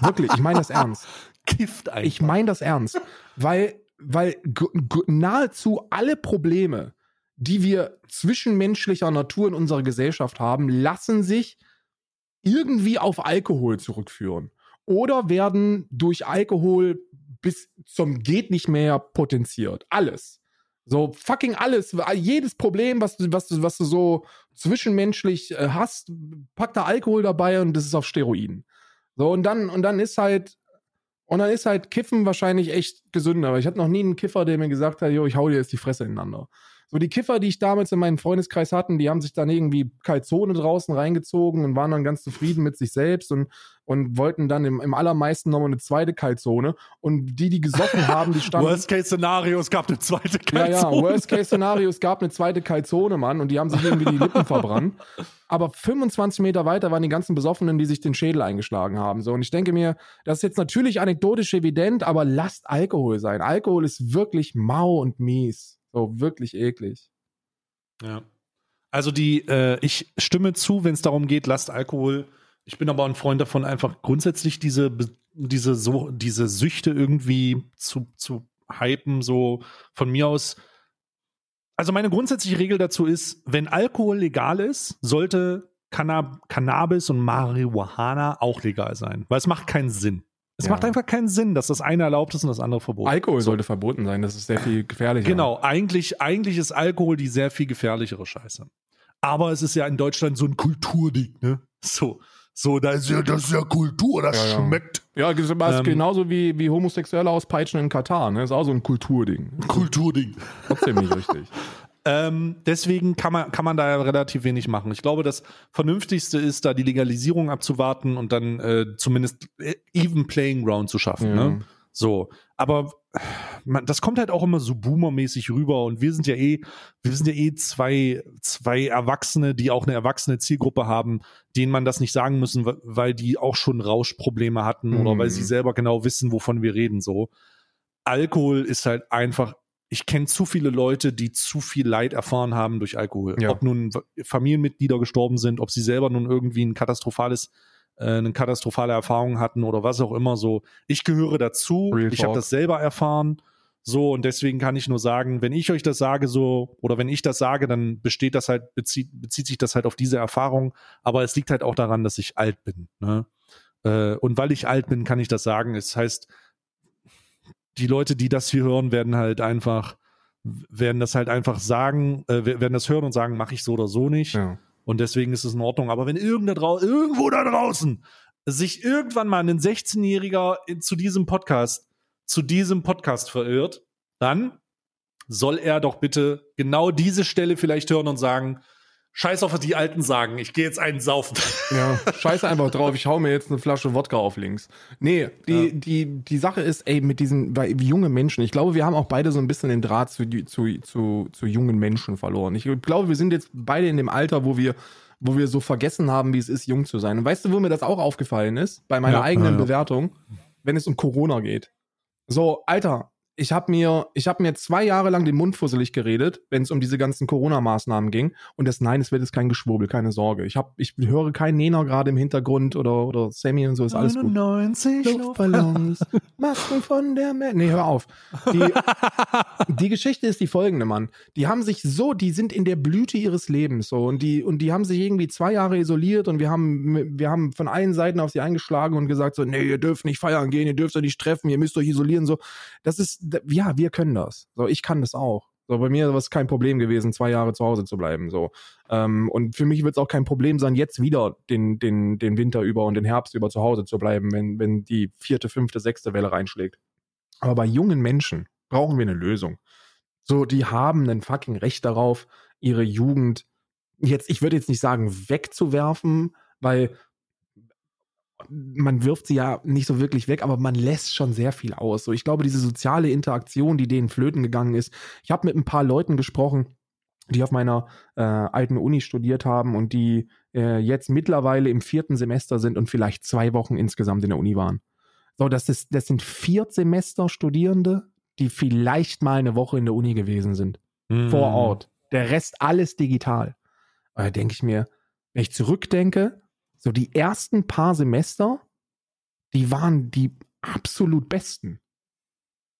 wirklich, ich meine das ernst. Kifft einfach. Ich meine das ernst, weil, weil nahezu alle Probleme, die wir zwischenmenschlicher Natur in unserer Gesellschaft haben, lassen sich irgendwie auf Alkohol zurückführen oder werden durch Alkohol bis zum geht nicht mehr potenziert. Alles. So fucking alles, jedes Problem, was du, was was du so zwischenmenschlich äh, hast, pack da Alkohol dabei und das ist auf Steroiden. So und dann und dann ist halt und dann ist halt Kiffen wahrscheinlich echt gesünder. Aber ich hatte noch nie einen Kiffer, der mir gesagt hat, jo, ich hau dir jetzt die Fresse ineinander. So die Kiffer, die ich damals in meinem Freundeskreis hatten, die haben sich dann irgendwie Kalzone draußen reingezogen und waren dann ganz zufrieden mit sich selbst und, und wollten dann im, im allermeisten nochmal eine zweite Kalzone. Und die, die gesoffen haben, die standen. Worst Case Szenario, es gab eine zweite Ja, ja, Kalzone. Worst Case Szenario, es gab eine zweite Kalzone, Mann, und die haben sich irgendwie die Lippen verbrannt. Aber 25 Meter weiter waren die ganzen Besoffenen, die sich den Schädel eingeschlagen haben. So, und ich denke mir, das ist jetzt natürlich anekdotisch evident, aber lasst Alkohol sein. Alkohol ist wirklich mau und mies. So, wirklich eklig. Ja. Also die, äh, ich stimme zu, wenn es darum geht, lasst Alkohol. Ich bin aber ein Freund davon, einfach grundsätzlich diese diese, so, diese Süchte irgendwie zu, zu hypen, so von mir aus. Also meine grundsätzliche Regel dazu ist, wenn Alkohol legal ist, sollte Cannab Cannabis und Marihuana auch legal sein, weil es macht keinen Sinn. Es Ja. macht einfach keinen Sinn, dass das eine erlaubt ist und das andere verboten. Alkohol sollte verboten sein, das ist sehr viel gefährlicher. Genau, eigentlich, eigentlich ist Alkohol die sehr viel gefährlichere Scheiße. Aber es ist ja in Deutschland so ein Kulturding, ne? So, so, da ist ja, das ist ja Kultur, das Ja, ja. schmeckt. Ja, das ist Ähm, genauso wie, wie Homosexuelle auspeitschen in Katar, ne? Ist auch so ein Kulturding. Kulturding. Trotzdem nicht richtig. Ähm, deswegen kann man, kann man da ja relativ wenig machen. Ich glaube, das Vernünftigste ist, da die Legalisierung abzuwarten und dann äh, zumindest äh, even playing ground zu schaffen. Ja. Ne? So, aber man, das kommt halt auch immer so boomermäßig rüber und wir sind ja eh, wir sind ja eh zwei, zwei Erwachsene, die auch eine erwachsene Zielgruppe haben, denen man das nicht sagen müssen, weil die auch schon Rauschprobleme hatten oder Mhm. weil sie selber genau wissen, wovon wir reden. So, Alkohol ist halt einfach. Ich kenne zu viele Leute, die zu viel Leid erfahren haben durch Alkohol. Ja. Ob nun Familienmitglieder gestorben sind, ob sie selber nun irgendwie ein katastrophales äh, eine katastrophale Erfahrung hatten oder was auch immer so. Ich gehöre dazu. Real ich habe das selber erfahren. So, und deswegen kann ich nur sagen, wenn ich euch das sage, so, oder wenn ich das sage, dann besteht das halt, bezieht, bezieht sich das halt auf diese Erfahrung. Aber es liegt halt auch daran, dass ich alt bin. Ne? Äh, und weil ich alt bin, kann ich das sagen. Es heißt, die Leute, die das hier hören, werden halt einfach, werden das halt einfach sagen, äh, werden das hören und sagen, mache ich so oder so nicht. Ja. Und deswegen ist es in Ordnung. Aber wenn irgend da irgendwo da draußen sich irgendwann mal ein 16-Jähriger in- zu diesem Podcast, zu diesem Podcast verirrt, dann soll er doch bitte genau diese Stelle vielleicht hören und sagen, scheiß auf, was die Alten sagen, ich gehe jetzt einen saufen. Ja, scheiße einfach drauf, ich hau mir jetzt eine Flasche Wodka auf links. Nee, die, Ja. die, die Sache ist, ey, mit diesen, weil wie junge Menschen, ich glaube, wir haben auch beide so ein bisschen den Draht zu, zu, zu, zu jungen Menschen verloren. Ich glaube, wir sind jetzt beide in dem Alter, wo wir, wo wir so vergessen haben, wie es ist, jung zu sein. Und weißt du, wo mir das auch aufgefallen ist? Bei meiner Ja, eigenen ja. Bewertung, wenn es um Corona geht. So, Alter, ich habe mir, ich habe mir zwei Jahre lang den Mund fusselig geredet, wenn es um diese ganzen Corona-Maßnahmen ging. Und das Nein, es wird jetzt kein Geschwurbel, keine Sorge. Ich habe, ich höre keinen Nena gerade im Hintergrund oder oder Sammy und so ist alles gut. 99 Luftballons, Masken von der Mer Nee, hör auf. Die, die Geschichte ist die folgende, Mann. Die haben sich so, die sind in der Blüte ihres Lebens so und die und die haben sich irgendwie zwei Jahre isoliert und wir haben wir haben von allen Seiten auf sie eingeschlagen und gesagt so, nee, ihr dürft nicht feiern gehen, ihr dürft euch nicht treffen, ihr müsst euch isolieren so. Das ist ja, wir können das. So, ich kann das auch. So, bei mir war es kein Problem gewesen, zwei Jahre zu Hause zu bleiben. So. Ähm, und für mich wird es auch kein Problem sein, jetzt wieder den, den, den Winter über und den Herbst über zu Hause zu bleiben, wenn, wenn die vierte, fünfte, sechste Welle reinschlägt. Aber bei jungen Menschen brauchen wir eine Lösung. So, die haben ein fucking Recht darauf, ihre Jugend jetzt, ich würde jetzt nicht sagen, wegzuwerfen, weil man wirft sie ja nicht so wirklich weg, aber man lässt schon sehr viel aus. So, ich glaube, diese soziale Interaktion, die denen flöten gegangen ist. Ich habe mit ein paar Leuten gesprochen, die auf meiner äh, alten Uni studiert haben und die äh, jetzt mittlerweile im vierten Semester sind und vielleicht zwei Wochen insgesamt in der Uni waren. So, das ist, das sind vier Semester Studierende, die vielleicht mal eine Woche in der Uni gewesen sind vor Ort. Der Rest alles digital. Da denke ich mir, wenn ich zurückdenke, so die ersten paar Semester, die waren die absolut besten.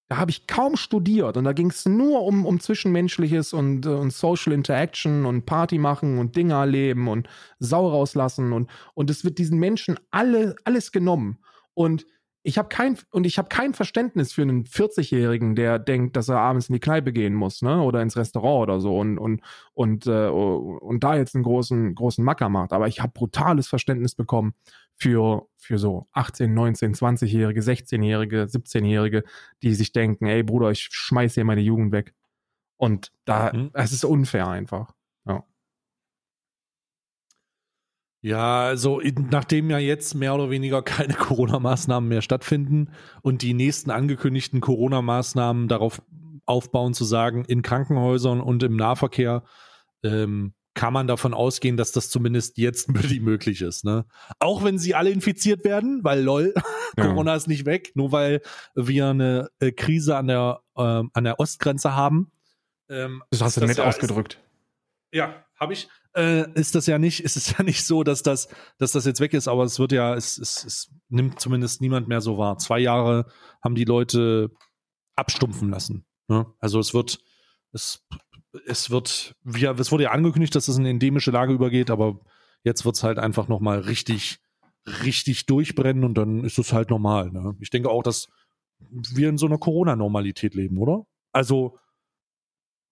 Da habe ich kaum studiert und da ging es nur um, um Zwischenmenschliches und, äh, und Social Interaction und Party machen und Dinge erleben und Sau rauslassen und, und es wird diesen Menschen alle, alles genommen. Und ich habe kein und ich habe kein Verständnis für einen 40-Jährigen, der denkt, dass er abends in die Kneipe gehen muss, ne, oder ins Restaurant oder so und und und äh, und da jetzt einen großen großen Macker macht. Aber ich habe brutales Verständnis bekommen für für so 18, 19, 20-Jährige, 16-Jährige, 17-Jährige, die sich denken, ey Bruder, ich schmeiß hier meine Jugend weg. Und da, Mhm. es ist unfair einfach. Ja, also nachdem ja jetzt mehr oder weniger keine Corona-Maßnahmen mehr stattfinden und die nächsten angekündigten Corona-Maßnahmen darauf aufbauen zu sagen, in Krankenhäusern und im Nahverkehr ähm, kann man davon ausgehen, dass das zumindest jetzt möglich ist. Ne? Auch wenn sie alle infiziert werden, weil lol, Ja. Corona ist nicht weg, nur weil wir eine äh, Krise an der, ähm, an der Ostgrenze haben. Ähm, Das hast du nett ausgedrückt. Ja, habe ich. Äh, ist das ja nicht, ist es ja nicht so, dass das, dass das jetzt weg ist, aber es wird ja, es, es, es nimmt zumindest niemand mehr so wahr. Zwei Jahre haben die Leute abstumpfen lassen. Ne? Also es wird, es, es wird, wir, es wurde ja angekündigt, dass es in endemische Lage übergeht, aber jetzt wird es halt einfach nochmal richtig, richtig durchbrennen und dann ist es halt normal. Ne? Ich denke auch, dass wir in so einer Corona-Normalität leben, oder? Also,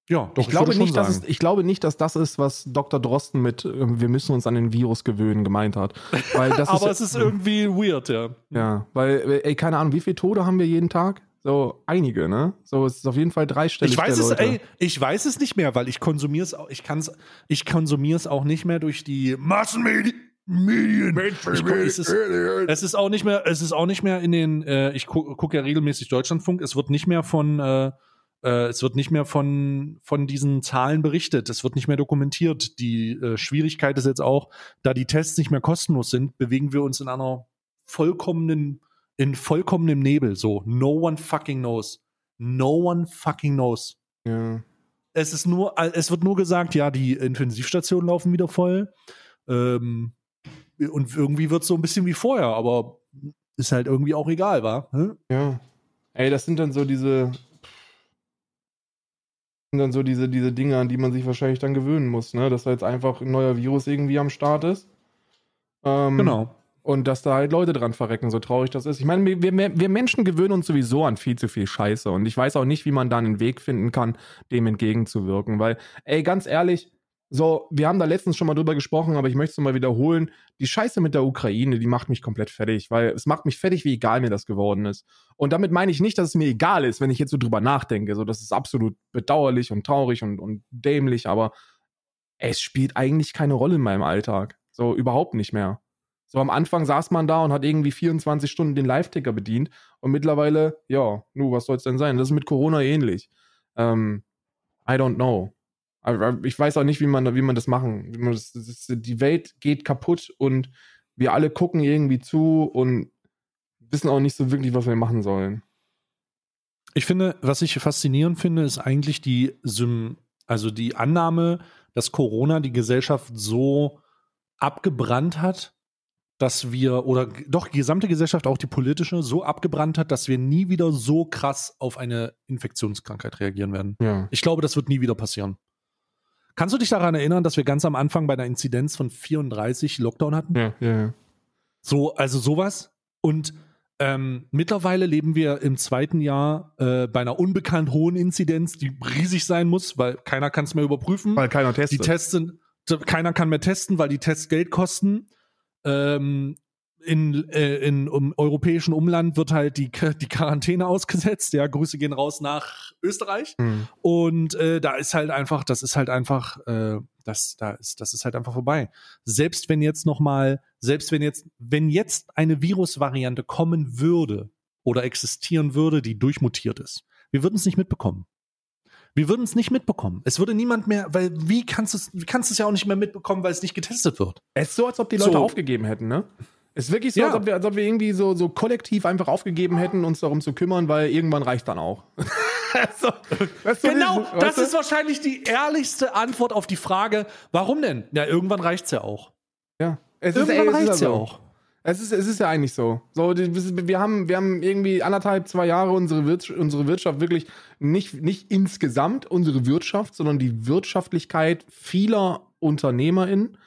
ja, doch, ich, glaube nicht, dass es, ich glaube nicht, dass das ist, was Dr. Drosten mit äh, wir müssen uns an den Virus gewöhnen gemeint hat. Weil das Aber ist, es ist irgendwie weird, ja. Ja, weil, ey, keine Ahnung, wie viele Tode haben wir jeden Tag? So einige, ne? So, es ist auf jeden Fall dreistellig. Ich weiß es, ey, ich weiß es nicht mehr, weil ich konsumiere es auch, ich kann's, ich konsumiere es auch nicht mehr durch die Massenmedien. Medien. Ich, es, ist, es ist auch nicht mehr, es ist auch nicht mehr in den, äh, ich gucke guck ja regelmäßig Deutschlandfunk, es wird nicht mehr von, äh, äh, es wird nicht mehr von, von diesen Zahlen berichtet, es wird nicht mehr dokumentiert. Die äh, Schwierigkeit ist jetzt auch, da die Tests nicht mehr kostenlos sind, bewegen wir uns in einer vollkommenen, in vollkommenem Nebel. So, no one fucking knows. No one fucking knows. Ja. Es ist nur, es wird nur gesagt, ja, die Intensivstationen laufen wieder voll. Ähm, und irgendwie wird es so ein bisschen wie vorher, aber ist halt irgendwie auch egal, wa? Hm? Ja. Ey, das sind dann so diese. Sind dann so diese, diese Dinge, an die man sich wahrscheinlich dann gewöhnen muss, ne? Dass da jetzt einfach ein neuer Virus irgendwie am Start ist. Ähm, genau. Und dass da halt Leute dran verrecken, so traurig das ist. Ich meine, wir, wir Menschen gewöhnen uns sowieso an viel zu viel Scheiße. Und ich weiß auch nicht, wie man da einen Weg finden kann, dem entgegenzuwirken. Weil, ey, ganz ehrlich, so, wir haben da letztens schon mal drüber gesprochen, aber ich möchte es mal wiederholen. Die Scheiße mit der Ukraine, die macht mich komplett fertig, weil es macht mich fertig, wie egal mir das geworden ist. Und damit meine ich nicht, dass es mir egal ist, wenn ich jetzt so drüber nachdenke. So, das ist absolut bedauerlich und traurig und, und dämlich, aber es spielt eigentlich keine Rolle in meinem Alltag. So, überhaupt nicht mehr. So, am Anfang saß man da und hat irgendwie 24 Stunden den Live-Ticker bedient und mittlerweile, ja, nu, was soll es denn sein? Das ist mit Corona ähnlich. Ähm, I don't know. Aber ich weiß auch nicht, wie man, wie man das machen. Man das, das, die Welt geht kaputt und wir alle gucken irgendwie zu und wissen auch nicht so wirklich, was wir machen sollen. Ich finde, was ich faszinierend finde, ist eigentlich die, also die Annahme, dass Corona die Gesellschaft so abgebrannt hat, dass wir, oder doch die gesamte Gesellschaft, auch die politische, so abgebrannt hat, dass wir nie wieder so krass auf eine Infektionskrankheit reagieren werden. Ja. Ich glaube, das wird nie wieder passieren. Kannst du dich daran erinnern, dass wir ganz am Anfang bei einer Inzidenz von 34 Lockdown hatten? Ja, ja, ja. So, also sowas. Und ähm, mittlerweile leben wir im zweiten Jahr äh, bei einer unbekannt hohen Inzidenz, die riesig sein muss, weil keiner kann es mehr überprüfen. Weil keiner testet. Die Tests sind, keiner kann mehr testen, weil die Tests Geld kosten. Ähm, in, äh, in um, europäischen Umland wird halt die, die Quarantäne ausgesetzt. Ja, Grüße gehen raus nach Österreich. Mhm. Und äh, da ist halt einfach, das ist halt einfach, äh, das, da ist, das ist halt einfach vorbei. Selbst wenn jetzt nochmal, selbst wenn jetzt, wenn jetzt eine Virusvariante kommen würde oder existieren würde, die durchmutiert ist, wir würden es nicht mitbekommen. Wir würden es nicht mitbekommen. Es würde niemand mehr, weil wie kannst du es, kannst es ja auch nicht mehr mitbekommen, weil es nicht getestet wird. Es ist so, als ob die Leute so. aufgegeben hätten, ne? Es ist wirklich so, ja. als, ob wir, als ob wir irgendwie so, so kollektiv einfach aufgegeben hätten, uns darum zu kümmern, weil irgendwann reicht dann auch. so, genau, du, das ist wahrscheinlich die ehrlichste Antwort auf die Frage, warum denn? Ja, irgendwann reicht's ja auch. Ja. Es irgendwann ist, reicht's ja, so. auch. Es ist, es ist ja eigentlich so. so wir, haben, wir haben irgendwie anderthalb, zwei Jahre unsere, Wirtschaft, unsere Wirtschaft wirklich nicht, nicht insgesamt unsere Wirtschaft, sondern die Wirtschaftlichkeit vieler UnternehmerInnen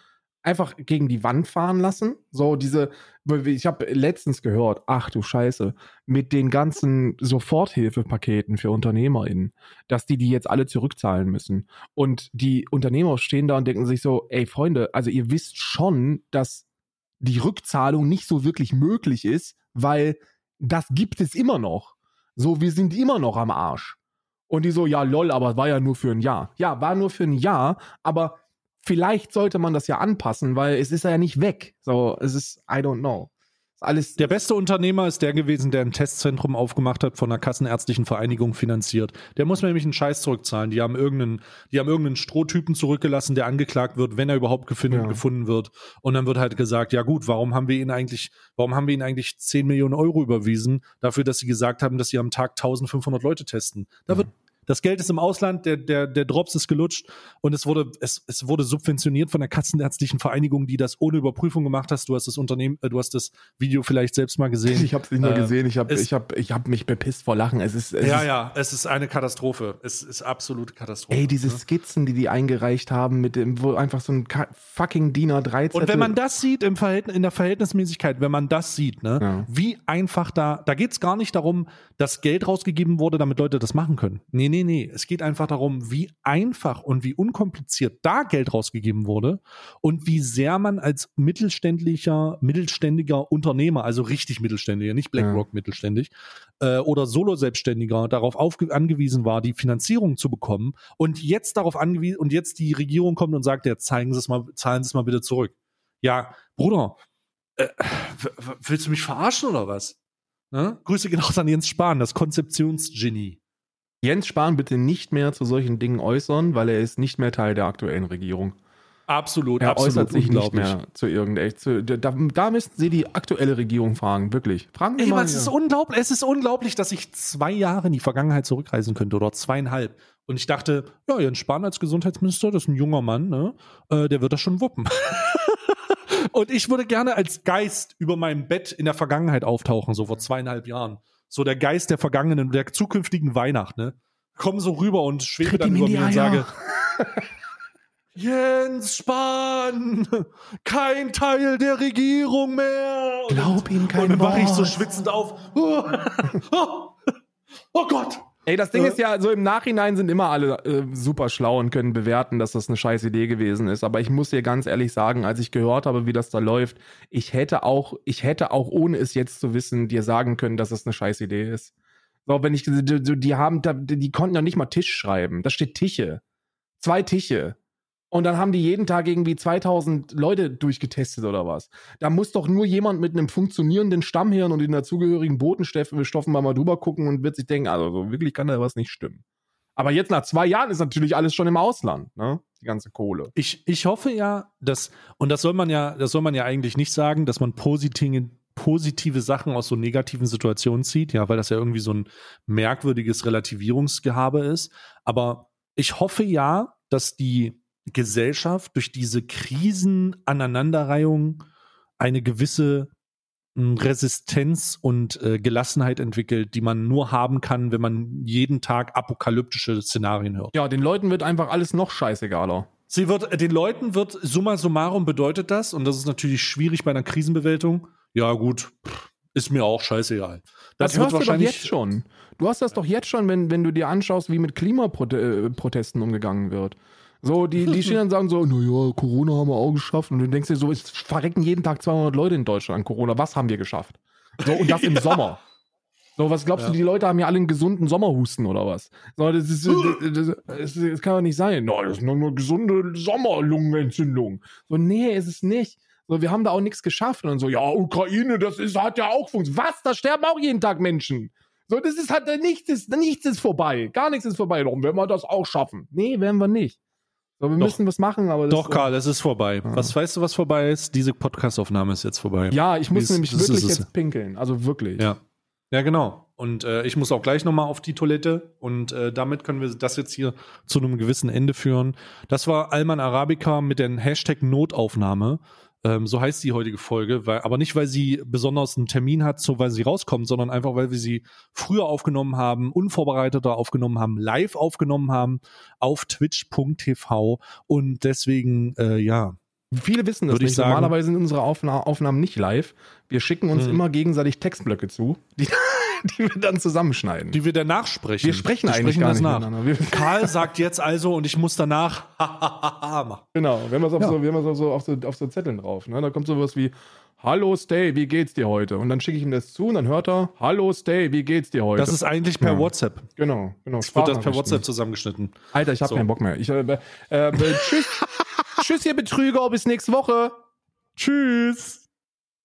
einfach gegen die Wand fahren lassen. So diese, ich habe letztens gehört, ach du Scheiße, mit den ganzen Soforthilfepaketen für UnternehmerInnen, dass die die jetzt alle zurückzahlen müssen. Und die Unternehmer stehen da und denken sich so, ey Freunde, also ihr wisst schon, dass die Rückzahlung nicht so wirklich möglich ist, weil das gibt es immer noch. So, wir sind immer noch am Arsch. Und die so, ja, lol, aber war ja nur für ein Jahr. Ja, war nur für ein Jahr, aber vielleicht sollte man das ja anpassen, weil es ist ja nicht weg. So, es ist, I don't know. Alles der beste Unternehmer ist der gewesen, der ein Testzentrum aufgemacht hat, von einer Kassenärztlichen Vereinigung finanziert. Der muss mir nämlich einen Scheiß zurückzahlen. Die haben irgendeinen, die haben irgendeinen Strohtypen zurückgelassen, der angeklagt wird, wenn er überhaupt gefunden, ja. gefunden wird. Und dann wird halt gesagt, ja gut, warum haben wir ihn eigentlich, warum haben wir ihn eigentlich 10 Millionen Euro überwiesen dafür, dass sie gesagt haben, dass sie am Tag 1500 Leute testen? Da ja. wird Das Geld ist im Ausland, der, der, der Drops ist gelutscht und es wurde, es, es wurde subventioniert von der Kassenärztlichen Vereinigung, die das ohne Überprüfung gemacht hast. Du hast das Unternehmen, äh, du hast das Video vielleicht selbst mal gesehen. Ich habe es nicht nur Äh, gesehen, ich habe ich hab, ich hab mich bepisst vor Lachen. Es ist, es ja, ist ja, es ist eine Katastrophe. Es ist absolute Katastrophe. Ey, diese ne? Skizzen, die die eingereicht haben, mit dem, wo einfach so ein Ka- fucking DIN A3 Und wenn man das sieht im Verhältnis, in der Verhältnismäßigkeit, wenn man das sieht, ne, Ja. wie einfach da, da geht es gar nicht darum, dass Geld rausgegeben wurde, damit Leute das machen können. Nee, nee, nee. Es geht einfach darum, wie einfach und wie unkompliziert da Geld rausgegeben wurde und wie sehr man als mittelständlicher, mittelständiger Unternehmer, also richtig mittelständiger, nicht BlackRock mittelständig, äh, oder Solo-Selbstständiger darauf angewiesen war, die Finanzierung zu bekommen und jetzt darauf angewiesen und jetzt die Regierung kommt und sagt, ja, zeigen Sie es mal, zahlen Sie es mal bitte zurück. Ja, Bruder, äh, willst du mich verarschen oder was? Ne? Grüße gehen raus an Jens Spahn, das Konzeptionsgenie. Jens Spahn bitte nicht mehr zu solchen Dingen äußern, weil er ist nicht mehr Teil der aktuellen Regierung. Absolut, Er absolut äußert sich nicht mehr zu irgendeinem. Da, da müssten Sie die aktuelle Regierung fragen, wirklich. Fragen Sie Ey, mal. es ist unglaublich, es ist unglaublich, dass ich zwei Jahre in die Vergangenheit zurückreisen könnte oder zweieinhalb. Und ich dachte, ja, Jens Spahn als Gesundheitsminister, das ist ein junger Mann, ne? Äh, der wird das schon wuppen. Und ich würde gerne als Geist über meinem Bett in der Vergangenheit auftauchen, so vor zweieinhalb Jahren. So der Geist der vergangenen, der zukünftigen Weihnacht, ne? Komm so rüber und schwebe Tritt dann über mir und sage, Jens Spahn, kein Teil der Regierung mehr. Glaub ihm kein und dann wache ich so schwitzend auf. Oh Gott. Ey, das Ding Äh. ist ja, so im Nachhinein sind immer alle äh, super schlau und können bewerten, dass das eine scheiß Idee gewesen ist. Aber ich muss dir ganz ehrlich sagen, als ich gehört habe, wie das da läuft, ich hätte auch, ich hätte auch, ohne es jetzt zu wissen, dir sagen können, dass das eine scheiß Idee ist. So, wenn ich, die, die haben, die konnten ja nicht mal Tisch schreiben. Da steht Tische. Zwei Tische. Und dann haben die jeden Tag irgendwie 2000 Leute durchgetestet oder was. Da muss doch nur jemand mit einem funktionierenden Stammhirn und den dazugehörigen Botenstoffen mal, mal drüber gucken und wird sich denken, also so wirklich kann da was nicht stimmen. Aber jetzt nach zwei Jahren ist natürlich alles schon im Ausland, ne? Die ganze Kohle. Ich, ich hoffe ja, dass, und das soll man ja, das soll man ja eigentlich nicht sagen, dass man positive, positive Sachen aus so negativen Situationen zieht, ja, weil das ja irgendwie so ein merkwürdiges Relativierungsgehabe ist. Aber ich hoffe ja, dass die Gesellschaft durch diese Krisenaneinanderreihung eine gewisse mh, Resistenz und äh, Gelassenheit entwickelt, die man nur haben kann, wenn man jeden Tag apokalyptische Szenarien hört. Ja, den Leuten wird einfach alles noch scheißegaler. Sie wird, den Leuten wird, summa summarum bedeutet das, und das ist natürlich schwierig bei einer Krisenbewältigung. Ja, gut, pff, ist mir auch scheißegal. Das, hörst du doch jetzt schon. Du hast das doch jetzt schon, wenn, wenn du dir anschaust, wie mit Klimaprotesten umgegangen wird. So, die, die stehen dann und sagen so, naja, Corona haben wir auch geschafft. Und du denkst dir so, es verrecken jeden Tag 200 Leute in Deutschland an Corona. Was haben wir geschafft? So, und das im Sommer. So, was glaubst Ja. du, die Leute haben ja alle einen gesunden Sommerhusten oder was? So, das ist, das, das, das, das kann doch nicht sein. No, das ist nur eine gesunde Sommerlungenentzündung. So, nee, ist es nicht. So, wir haben da auch nichts geschafft. Und so, ja, Ukraine, das ist, hat ja auch funktioniert. Was? Da sterben auch jeden Tag Menschen. So, das ist halt, nichts ist, nichts ist vorbei. Gar nichts ist vorbei. Darum werden wir das auch schaffen. Nee, werden wir nicht. So, wir Doch. müssen was machen, aber das Doch, Karl, es ist vorbei. Was weißt du, was vorbei ist? Diese Podcastaufnahme ist jetzt vorbei. Ja, ich muss Dies- nämlich das ist wirklich es. jetzt pinkeln. Also wirklich. Ja. Ja, genau. Und äh, ich muss auch gleich nochmal auf die Toilette. Und äh, damit können wir das jetzt hier zu einem gewissen Ende führen. Das war Alman Arabica mit dem Hashtag Notaufnahme. Ähm, so heißt die heutige Folge. Weil, aber nicht, weil sie besonders einen Termin hat, so weil sie rauskommt, sondern einfach, weil wir sie früher aufgenommen haben, unvorbereiteter aufgenommen haben, live aufgenommen haben auf twitch.tv. Und deswegen, äh, ja, Viele wissen das Würde ich nicht. sagen- Normalerweise sind unsere Aufna Aufnahmen nicht live. Wir schicken uns Hm. immer gegenseitig Textblöcke zu, die, die wir dann zusammenschneiden. die wir danach sprechen. wir sprechen Wir eigentlich gar das nicht nach. Karl sagt jetzt also und ich muss danach machen. genau, wenn wir es auf, Ja. so, wenn es so, auf, so, auf so Zetteln drauf. Ne? Da kommt sowas wie, Hallo Stay, wie geht's dir heute? Und dann schicke ich ihm das zu und dann hört er, Hallo Stay, wie geht's dir heute? Das ist eigentlich per Ja. WhatsApp. genau, genau. Wird das per. WhatsApp zusammengeschnitten. Alter, ich habe So. keinen Bock mehr. Ich, äh, äh, äh, tschüss, tschüss, ihr Betrüger, bis nächste Woche. Tschüss.